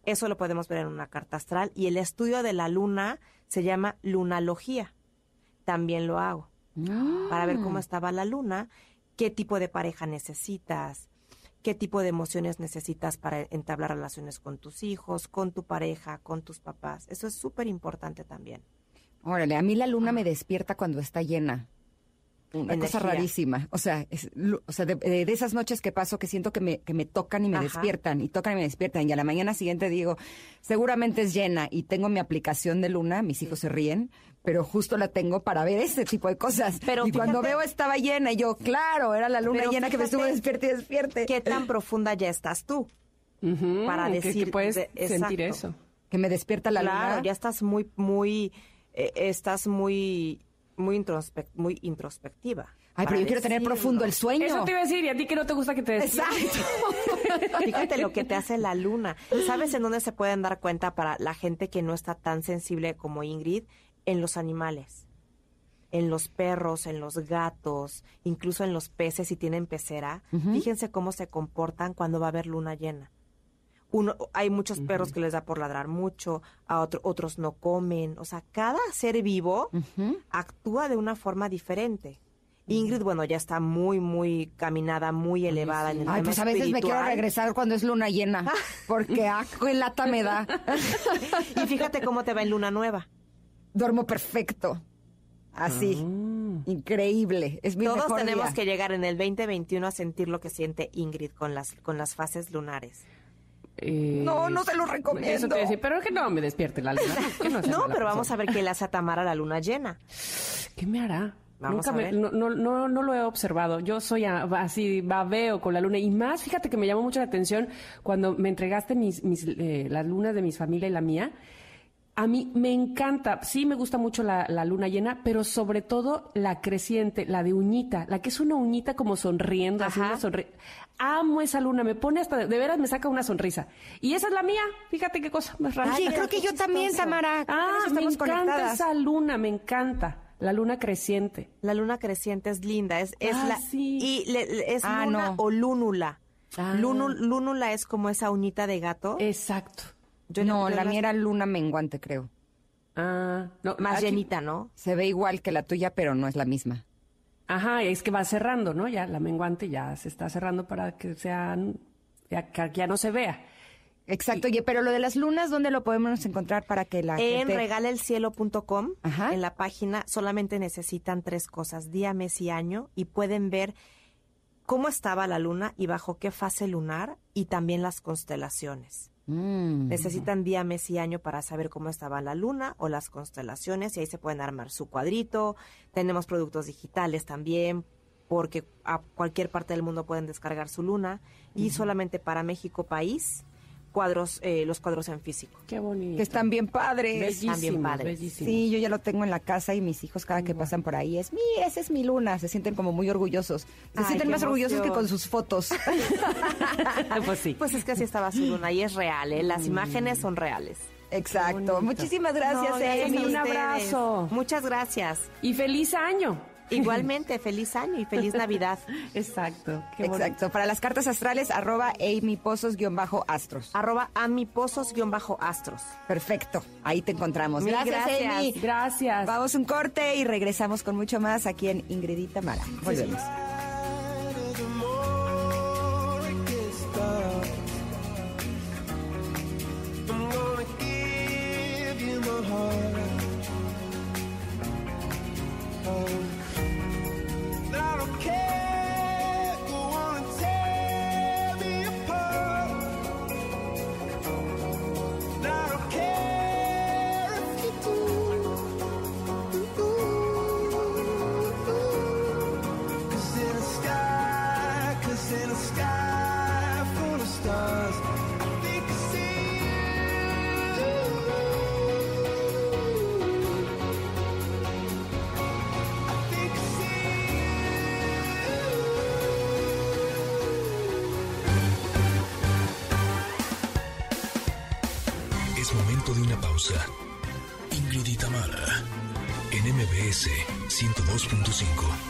eso lo podemos ver en una carta astral. Y el estudio de la luna se llama lunalogía. También lo hago. Para ver cómo estaba la luna, qué tipo de pareja necesitas, qué tipo de emociones necesitas para entablar relaciones con tus hijos, con tu pareja, con tus papás. Eso es súper importante también. Órale, a mí la luna me despierta cuando está llena. Una cosa rarísima. O sea, es o sea de, esas noches que paso que siento que me, que me tocan y me Ajá. despiertan, y tocan y me despiertan. Y a la mañana siguiente digo, seguramente es llena. Y tengo mi aplicación de luna, mis hijos se ríen, pero justo la tengo para ver ese tipo de cosas. Pero y cuando veo estaba llena, y yo, claro, era la luna llena que me estuvo fíjate despierte y despierte. ¿Qué tan profunda ya estás tú? Para que- decir que puedes de- sentir exacto. eso. Que me despierta la claro, luna. ya estás muy, muy, eh, estás muy, muy, introspec- muy introspectiva. Ay, pero yo quiero tener decirlo. profundo el sueño. Eso te iba a decir, y a ti que no te gusta que te despierten. Fíjate lo que te hace la luna. ¿Sabes en dónde se pueden dar cuenta para la gente que no está tan sensible como Ingrid? En los animales. En los perros, en los gatos, incluso en los peces si tienen pecera. Fíjense cómo se comportan cuando va a haber luna llena. Uno, hay muchos perros que les da por ladrar mucho, a otro- otros no comen. O sea, cada ser vivo actúa de una forma diferente. Ingrid, bueno, ya está muy, muy caminada, muy elevada en el Ay, tema pues a veces me quiero regresar cuando es luna llena, porque ah, qué lata me da. Y fíjate cómo te va en luna nueva. Duermo perfecto. Así. Increíble. Es mi Todos mejor tenemos día. que llegar en el 2021 a sentir lo que siente Ingrid con las, con las fases lunares. Eh, No, no se lo recomiendo. Eso te iba a decir, pero que no me despierte la luna. Que no, pero vamos a ver qué le hace a Tamara la luna llena. ¿Qué me hará? Vamos Nunca a me- ver. no, no, no, no lo he observado. Yo soy a- así, babeo con la luna. Y más, fíjate que me llamó mucho la atención cuando me entregaste mis, mis, eh, las lunas de mi familia y la mía. A mí me encanta, sí me gusta mucho la, la luna llena, pero sobre todo la creciente, la de uñita, la que es una uñita como sonriendo, así una sonri- Amo esa luna, me pone hasta, de veras me saca una sonrisa. Y esa es la mía, fíjate qué cosa más rara. Ay, creo que yo también. Tamara. Ah, me encanta conectadas. esa luna, me encanta. La luna creciente. La luna creciente es linda, es, es Ah, la sí. y le- le- es Ah, luna no. o lúnula. Ah. Lúnul- lúnula es como esa uñita de gato. Exacto. Yo- no, la las- mía era luna menguante, creo. Ah, no, más aquí- llenita, ¿no? Se ve igual que la tuya, pero no es la misma. Ajá, es que va cerrando, ¿no? Ya la menguante ya se está cerrando para que sean ya, que ya no se vea. Exacto, oye, pero lo de las lunas, ¿dónde lo podemos encontrar para que la En gente... regalelcielo.com, Ajá. en la página, solamente necesitan tres cosas, día, mes y año, y pueden ver cómo estaba la luna y bajo qué fase lunar, y también las constelaciones. Mm. Necesitan día, mes y año para saber cómo estaba la luna o las constelaciones, y ahí se pueden armar su cuadrito. Tenemos productos digitales también, porque a cualquier parte del mundo pueden descargar su luna, y solamente para México país, cuadros, eh, los cuadros en físico. Qué bonito. Que están bien padres. Bellísimos, Están bien padres. bellísimos. Sí, yo ya lo tengo en la casa y mis hijos cada que pasan por ahí es, mi, esa es mi luna, se sienten como muy orgullosos. Se Ay, sienten más orgullosos que emoción. con sus fotos. pues sí. Pues es que así estaba su luna y es real, ¿eh? Las imágenes son reales. Exacto. Muchísimas gracias, No, Amy. a Un abrazo. Muchas gracias. Y feliz año. Igualmente, feliz año y feliz Navidad. Exacto. Qué. Exacto. Para las cartas astrales, arroba Amy Pozos-astros. Arroba amipozos-astros. Perfecto. Ahí te encontramos. Gracias, gracias. Amy. Gracias. Vamos un corte y regresamos con mucho más aquí en Ingridita Mara. Volvemos. Pausa. Ingrid en MBS 102.5.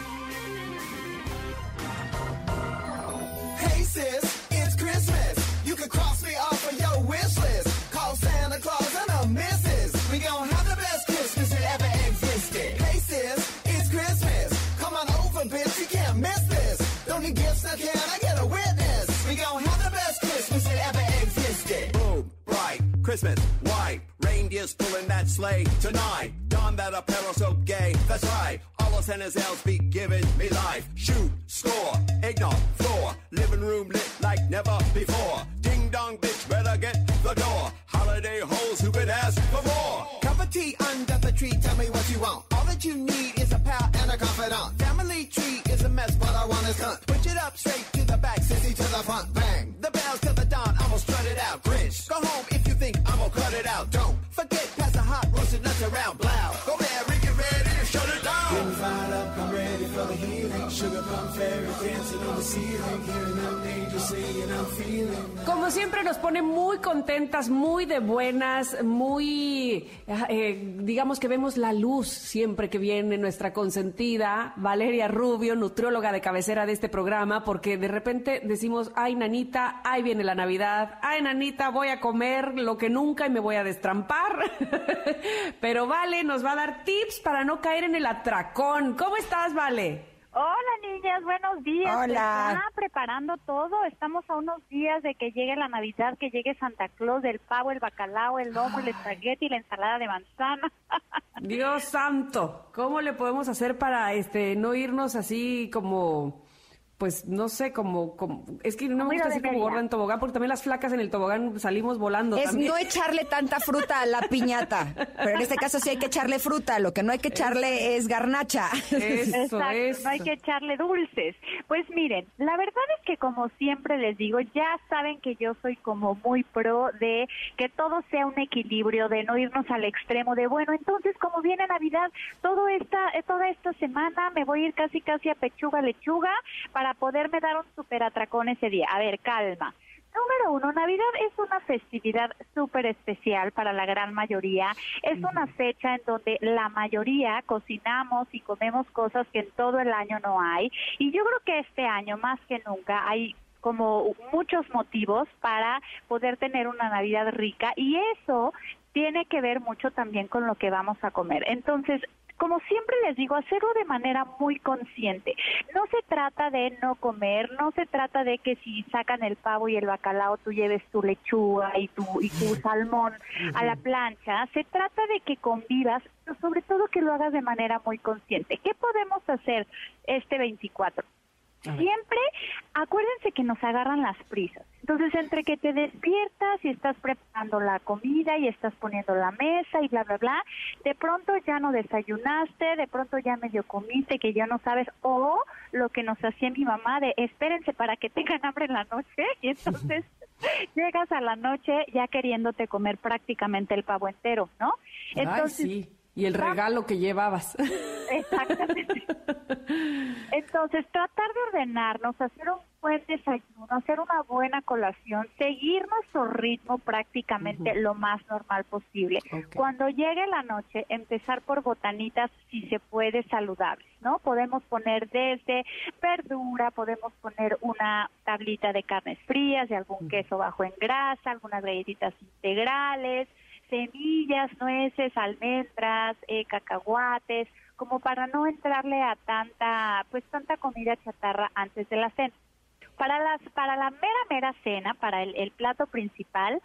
que vemos la luz siempre que viene nuestra consentida, Valeria Rubio, nutrióloga de cabecera de este programa, porque de repente decimos, ay nanita, ahí viene la Navidad, ay nanita, voy a comer lo que nunca y me voy a destrampar. Pero Vale nos va a dar tips para no caer en el atracón. ¿Cómo estás, Vale? Hola niñas, buenos días. Pues Hola. ya preparando todo, estamos a unos días de que llegue la Navidad, que llegue Santa Claus, el pavo, el bacalao, el lomo, el espagueti, la ensalada de manzana. Dios santo, ¿cómo le podemos hacer para este no irnos así como pues no sé, como, como es que no me gusta ir a así como gorda en tobogán, porque también las flacas en el tobogán salimos volando. Es también. no echarle tanta fruta a la piñata. Pero en este caso sí hay que echarle fruta. Lo que no hay que echarle es garnacha. Eso, Exacto, eso. no hay que echarle dulces. Pues miren, la verdad es que como siempre les digo, ya saben que yo soy como muy pro de que todo sea un equilibrio, de no irnos al extremo de, bueno, entonces como viene Navidad, todo esta, eh, toda esta semana me voy a ir casi casi a pechuga lechuga para poderme dar un super atracón ese día. A ver, calma. Número uno, Navidad es una festividad súper especial para la gran mayoría. Es una fecha en donde la mayoría cocinamos y comemos cosas que en todo el año no hay. Y yo creo que este año, más que nunca, hay como muchos motivos para poder tener una Navidad rica y eso tiene que ver mucho también con lo que vamos a comer. Entonces, como siempre les digo, hacerlo de manera muy consciente. No se trata de no comer, no se trata de que si sacan el pavo y el bacalao tú lleves tu lechuga y tu, y tu salmón a la plancha. Se trata de que convivas, pero sobre todo que lo hagas de manera muy consciente. ¿Qué podemos hacer este 24? Siempre acuérdense que nos agarran las prisas. Entonces, entre que te despiertas y estás preparando la comida y estás poniendo la mesa y bla, bla, bla, de pronto ya no desayunaste, de pronto ya medio comiste que ya no sabes, o lo que nos hacía mi mamá de espérense para que tengan hambre en la noche y entonces llegas a la noche ya queriéndote comer prácticamente el pavo entero, ¿no? Ay, sí. Y el regalo que llevabas. Exactamente. Entonces, tratar de ordenarnos, hacer un buen desayuno, hacer una buena colación, seguir nuestro ritmo prácticamente lo más normal posible. Cuando llegue la noche, empezar por botanitas, si se puede, saludables, ¿no? Podemos poner desde verdura, podemos poner una tablita de carnes frías, de algún queso bajo en grasa, algunas galletitas integrales, semillas, nueces, almendras, eh, cacahuates, como para no entrarle a tanta, pues tanta comida chatarra antes de la cena. Para las, para la mera mera cena, para el, el plato principal,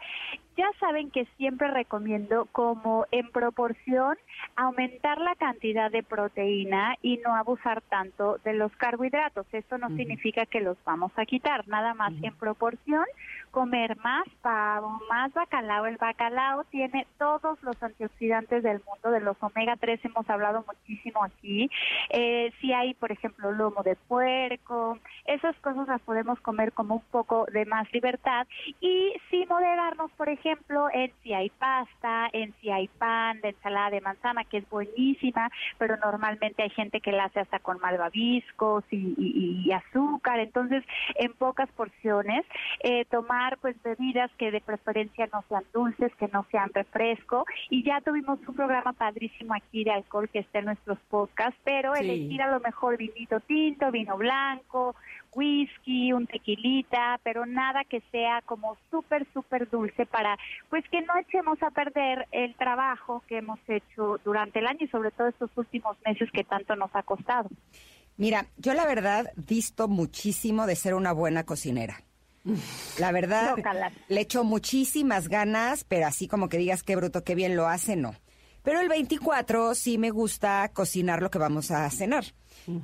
ya saben que siempre recomiendo como en proporción aumentar la cantidad de proteína y no abusar tanto de los carbohidratos. Eso no significa que los vamos a quitar, nada más en proporción comer más pavo, más bacalao. El bacalao tiene todos los antioxidantes del mundo, de los omega 3 hemos hablado muchísimo aquí. Eh, si hay, por ejemplo, lomo de puerco, esas cosas las podemos comer como un poco de más libertad y sí moderarnos, por ejemplo, en si hay pasta, en si hay pan, de ensalada de manzana, que es buenísima, pero normalmente hay gente que la hace hasta con malvaviscos y, y- y azúcar. Entonces, en pocas porciones, eh, tomar pues bebidas que de preferencia no sean dulces, que no sean refresco. Y ya tuvimos un programa padrísimo aquí de alcohol que está en nuestros podcasts, pero Sí. elegir a lo mejor vinito tinto, vino blanco, whisky, un tequilita, pero nada que sea como súper, súper dulce para, pues que no echemos a perder el trabajo que hemos hecho durante el año y sobre todo estos últimos meses que tanto nos ha costado. Mira, yo la verdad visto muchísimo de ser una buena cocinera. La verdad, le echo muchísimas ganas, pero así como que digas qué bruto, qué bien lo hace, no. Pero el 24 sí me gusta cocinar lo que vamos a cenar.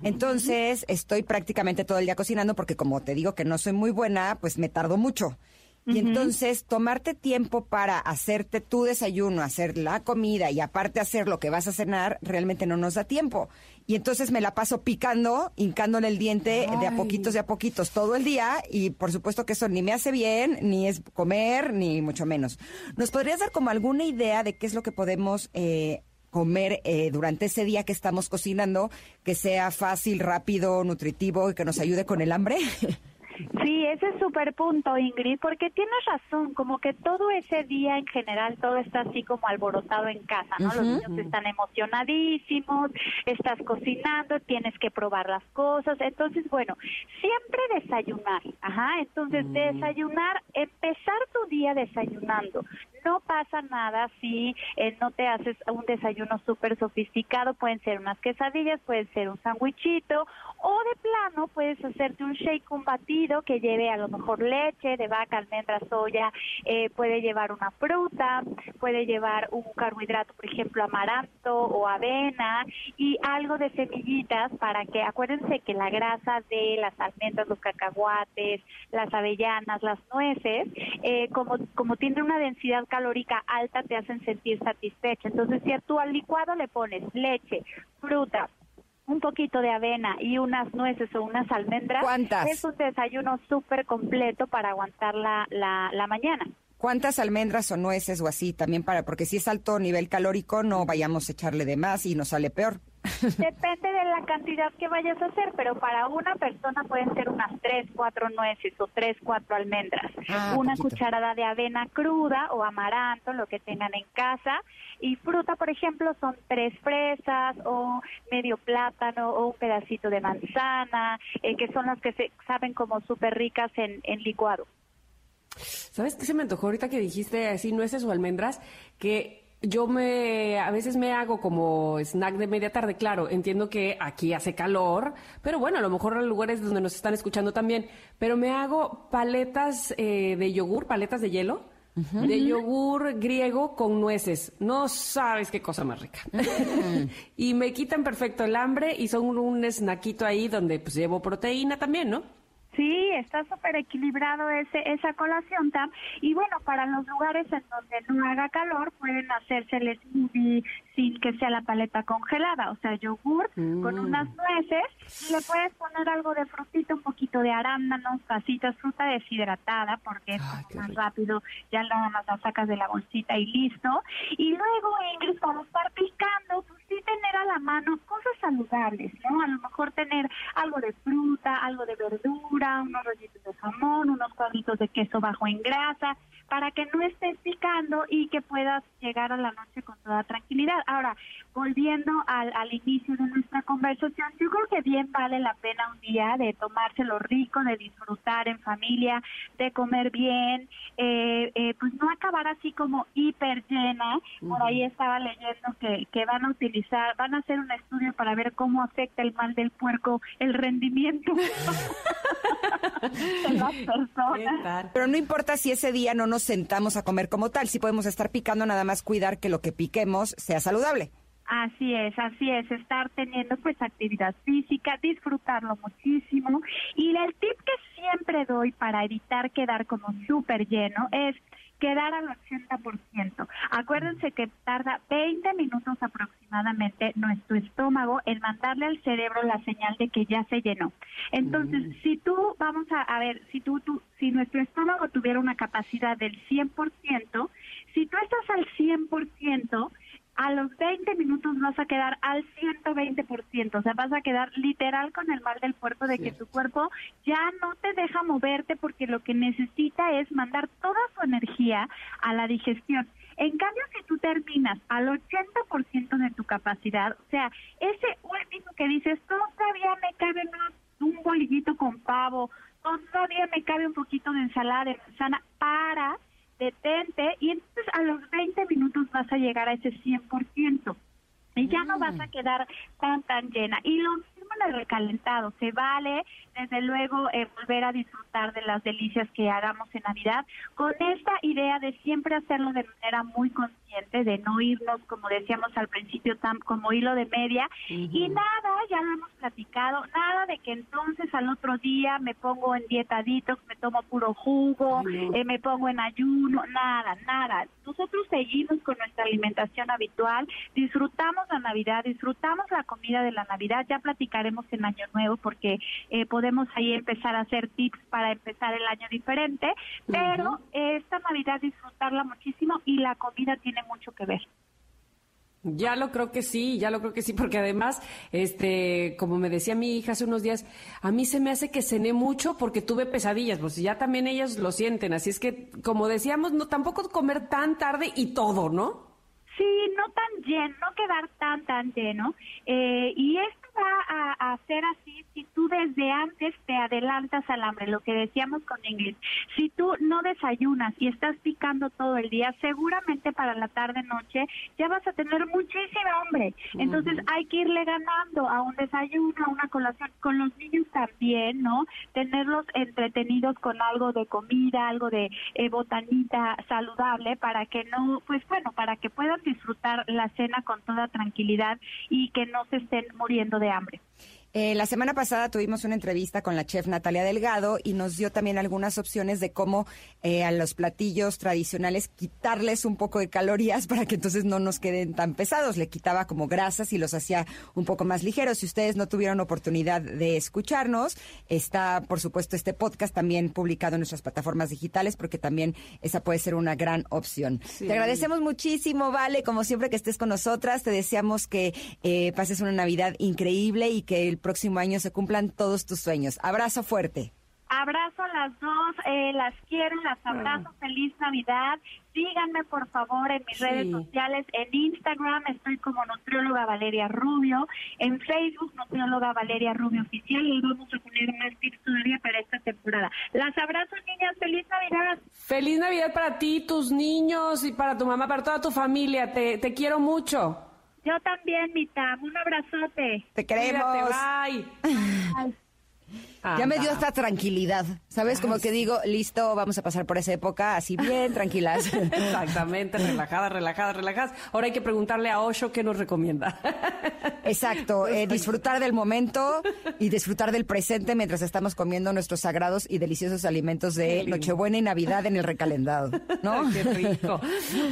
Entonces estoy prácticamente todo el día cocinando porque como te digo que no soy muy buena, pues me tardo mucho. Y entonces tomarte tiempo para hacerte tu desayuno, hacer la comida y aparte hacer lo que vas a cenar, realmente no nos da tiempo. Y entonces me la paso picando, hincándole el diente de a poquitos, de a poquitos todo el día y por supuesto que eso ni me hace bien, ni es comer, ni mucho menos. ¿Nos podrías dar como alguna idea de qué es lo que podemos eh, comer eh, durante ese día que estamos cocinando, que sea fácil, rápido, nutritivo y que nos ayude con el hambre? Sí, ese es súper punto, Ingrid, porque tienes razón, como que todo ese día en general, todo está así como alborotado en casa, ¿no? Los niños están emocionadísimos, estás cocinando, tienes que probar las cosas, entonces, bueno, siempre desayunar, ajá, entonces desayunar, empezar tu día desayunando, no pasa nada si eh, no te haces un desayuno súper sofisticado, pueden ser unas quesadillas, puede ser un sándwichito, o de plano puedes hacerte un shake, un batido que lleve a lo mejor leche de vaca, almendra, soya, eh, puede llevar una fruta, puede llevar un carbohidrato, por ejemplo, amaranto o avena y algo de semillitas para que, acuérdense que la grasa de las almendras, los cacahuates, las avellanas, las nueces, eh, como, como tienen una densidad calórica alta, te hacen sentir satisfecha. Entonces, si a al licuado le pones leche, fruta, un poquito de avena y unas nueces o unas almendras, ¿Cuántas? es un desayuno súper completo para aguantar la, la, la mañana. ¿Cuántas almendras o nueces o así también para, porque si es alto nivel calórico no vayamos a echarle de más y nos sale peor? Depende de la cantidad que vayas a hacer, pero para una persona pueden ser unas tres, cuatro nueces o tres, cuatro almendras. Ah, una poquito. cucharada de avena cruda o amaranto, lo que tengan en casa. Y fruta, por ejemplo, son tres fresas o medio plátano o un pedacito de manzana, eh, que son las que se saben como súper ricas en, en licuado. ¿Sabes qué se me antojó ahorita que dijiste así nueces o almendras? Que yo me, a veces me hago como snack de media tarde, claro, entiendo que aquí hace calor, pero bueno, a lo mejor en lugares donde nos están escuchando también, pero me hago paletas eh, de yogur, paletas de hielo, de yogur griego con nueces. No sabes qué cosa más rica. y me quitan perfecto el hambre y son un snackito ahí donde pues llevo proteína también, ¿no? Sí, está súper equilibrado ese, esa colación, Tam. Y bueno, para los lugares en donde no haga calor, pueden hacerse el smoothie sin que sea la paleta congelada, o sea, yogur con unas nueces. Y le puedes poner algo de frutita, un poquito de arándanos, pasitas, fruta deshidratada, porque es más rápido, ya nada más la sacas de la bolsita y listo. Y luego, Ingrid, para estar picando, pues tener a la mano cosas saludables, ¿no? A lo mejor tener algo de fruta, algo de verdura, unos rollitos de jamón, unos cuadritos de queso bajo en grasa, para que no estés picando y que puedas llegar a la noche con toda tranquilidad. Ahora, volviendo al, al inicio de nuestra conversación, yo creo que bien vale la pena un día de tomárselo rico, de disfrutar en familia, de comer bien, eh, eh, pues no acabar así como hiper llena. Por ahí estaba leyendo que, que van a utilizar, van a hacer un estudio para ver cómo afecta el mal del puerco el rendimiento de las personas. Pero no importa si ese día no nos sentamos a comer como tal, si podemos estar picando, nada más cuidar que lo que piquemos sea saludable. Así es, así es, estar teniendo pues actividad física, disfrutarlo muchísimo. Y el tip que siempre doy para evitar quedar como súper lleno es quedar al 80%. Acuérdense que tarda 20 minutos aproximadamente nuestro estómago en mandarle al cerebro la señal de que ya se llenó. Entonces, si tú, vamos a, a ver, si tú, tú, si nuestro estómago tuviera una capacidad del 100%, si tú estás al 100%, a los 20 minutos vas a quedar al 120%, o sea, vas a quedar literal con el mal del puerco de que tu cuerpo ya no te deja moverte porque lo que necesita es mandar toda su energía a la digestión. En cambio, si tú terminas al 80% de tu capacidad, o sea, ese último que dices, todavía me cabe más un bolillito con pavo, todavía me cabe un poquito de ensalada de manzana, para detente y entonces a los 20 minutos vas a llegar a ese 100% y ya no vas a quedar tan tan llena. Y lo mismo en el recalentado se vale desde luego eh, volver a disfrutar de las delicias que hagamos en Navidad con esta idea de siempre hacerlo de manera muy consciente de no irnos como decíamos al principio tan como hilo de media. Y nada ya lo hemos platicado nada de que entonces al otro día me pongo en dieta detox me tomo puro jugo eh, me pongo en ayuno nada nada. Nosotros seguimos con nuestra alimentación habitual disfrutamos la Navidad disfrutamos la comida de la Navidad ya platicaremos en Año Nuevo porque eh, podemos ahí empezar a hacer tips para empezar el año diferente pero eh, esta Navidad disfrutarla muchísimo y la comida tiene mucho que ver Ya lo creo que sí, ya lo creo que sí, porque además, este, como me decía mi hija hace unos días, a mí se me hace que cené mucho porque tuve pesadillas, pues ya también ellas lo sienten, así es que, como decíamos, no tampoco comer tan tarde y todo, ¿no? Sí, no tan lleno, no quedar tan, tan lleno. Eh, y esto va a, a ser así si tú desde antes te adelantas al hambre, lo que decíamos con Ingrid. Si tú no desayunas y estás picando todo el día, seguramente para la tarde-noche ya vas a tener muchísima hambre. Entonces hay que irle ganando a un desayuno, a una colación. Con los niños también, ¿no? Tenerlos entretenidos con algo de comida, algo de eh, botanita saludable para que no, pues bueno, para que puedan disfrutar la cena con toda tranquilidad y que no se estén muriendo de hambre. Eh, la semana pasada tuvimos una entrevista con la chef Natalia Delgado y nos dio también algunas opciones de cómo eh, a los platillos tradicionales quitarles un poco de calorías para que entonces no nos queden tan pesados. Le quitaba como grasas y los hacía un poco más ligeros. Si ustedes no tuvieron oportunidad de escucharnos, está por supuesto este podcast también publicado en nuestras plataformas digitales porque también esa puede ser una gran opción. Sí. Te agradecemos muchísimo, Vale, como siempre que estés con nosotras. Te deseamos que eh, pases una Navidad increíble y que el próximo año se cumplan todos tus sueños. Abrazo fuerte. Abrazo a las dos, eh, las quiero, las abrazo, feliz Navidad. Síganme por favor en mis Sí. redes sociales, en Instagram estoy como nutrióloga Valeria Rubio, en Facebook nutrióloga Valeria Rubio Oficial y vamos a poner más tips todavía para esta temporada. Las abrazo niñas, feliz Navidad. Feliz Navidad para ti, tus niños y para tu mamá, para toda tu familia. Te, te quiero mucho. Yo también, mi Tam, un abrazote. Te queremos. Cuídate, bye. Ya me dio esta tranquilidad, ¿sabes? Como que digo, listo, vamos a pasar por esa época así bien tranquilas. Exactamente, relajadas, relajadas, relajadas. Ahora hay que preguntarle a Osho qué nos recomienda. Exacto, eh, disfrutar del momento y disfrutar del presente mientras estamos comiendo nuestros sagrados y deliciosos alimentos de. Nochebuena y Navidad en el recalendado, ¿no? Qué rico.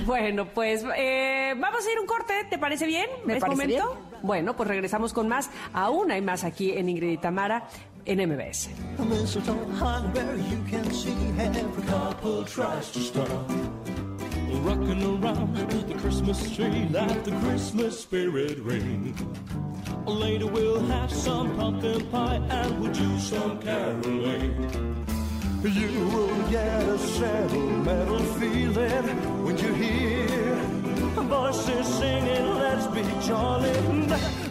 Bueno, pues eh, vamos a ir un corte, ¿te parece bien? Me ¿Es parece momento? Bueno, pues regresamos con más. Aún hay más aquí en Ingrid y Tamara en MBS. Rocking around the Christmas tree, let the Christmas spirit ring. Later we'll have some pumpkin pie and we'll do some caroling. You will get a feeling when you hear voices singing, let's be jolly.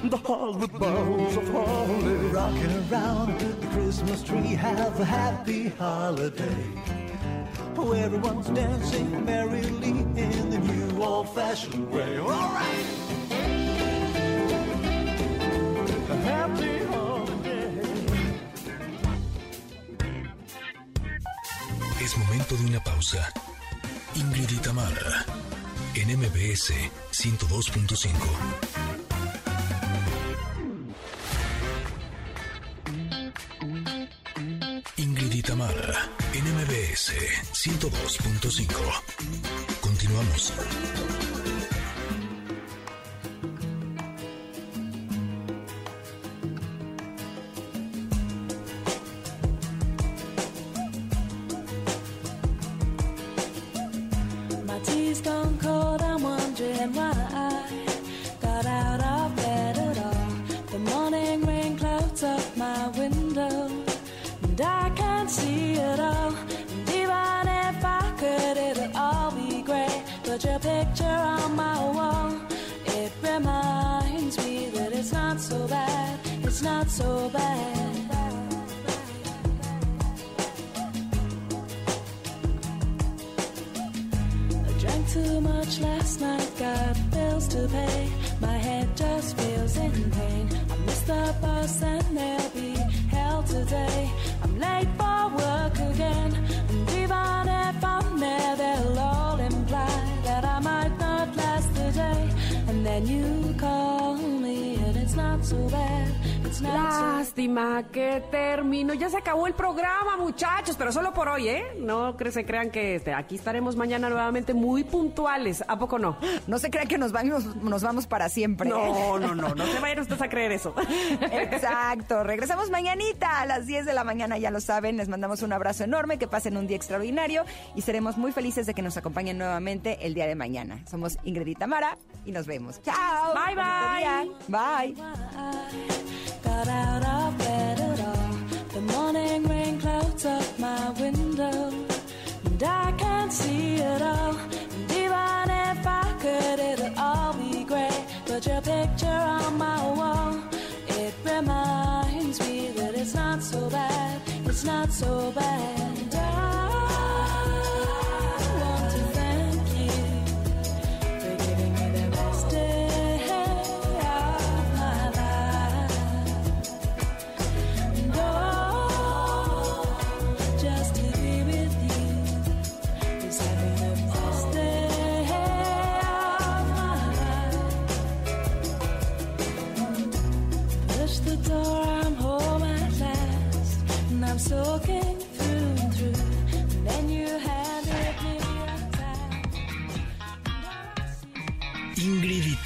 The halls with of holly. Rocking around the Christmas tree, have a happy holiday. Oh, everyone's dancing merrily in the new old-fashioned way. All right. Happy holiday. Es momento de una pausa. Ingrid y Tamara, en MBS 102.5. Ingrid y Tamara, en MBS 102.5. Continuamos. Por hoy, ¿eh? No cre- se crean que este, aquí estaremos mañana nuevamente muy puntuales. ¿A poco no? No se crean que nos vamos, nos vamos para siempre. No, no, no, no se vayan ustedes a creer eso. Exacto. Regresamos mañanita a las 10 de la mañana, ya lo saben. Les mandamos un abrazo enorme, que pasen un día extraordinario y seremos muy felices de que nos acompañen nuevamente el día de mañana. Somos Ingrid y Tamara y nos vemos. Chao. Bye, bye. Bye. My window, and I can't see it all. And even if I could, it'll all be great. But your picture on my wall, it reminds me that it's not so bad. It's not so bad.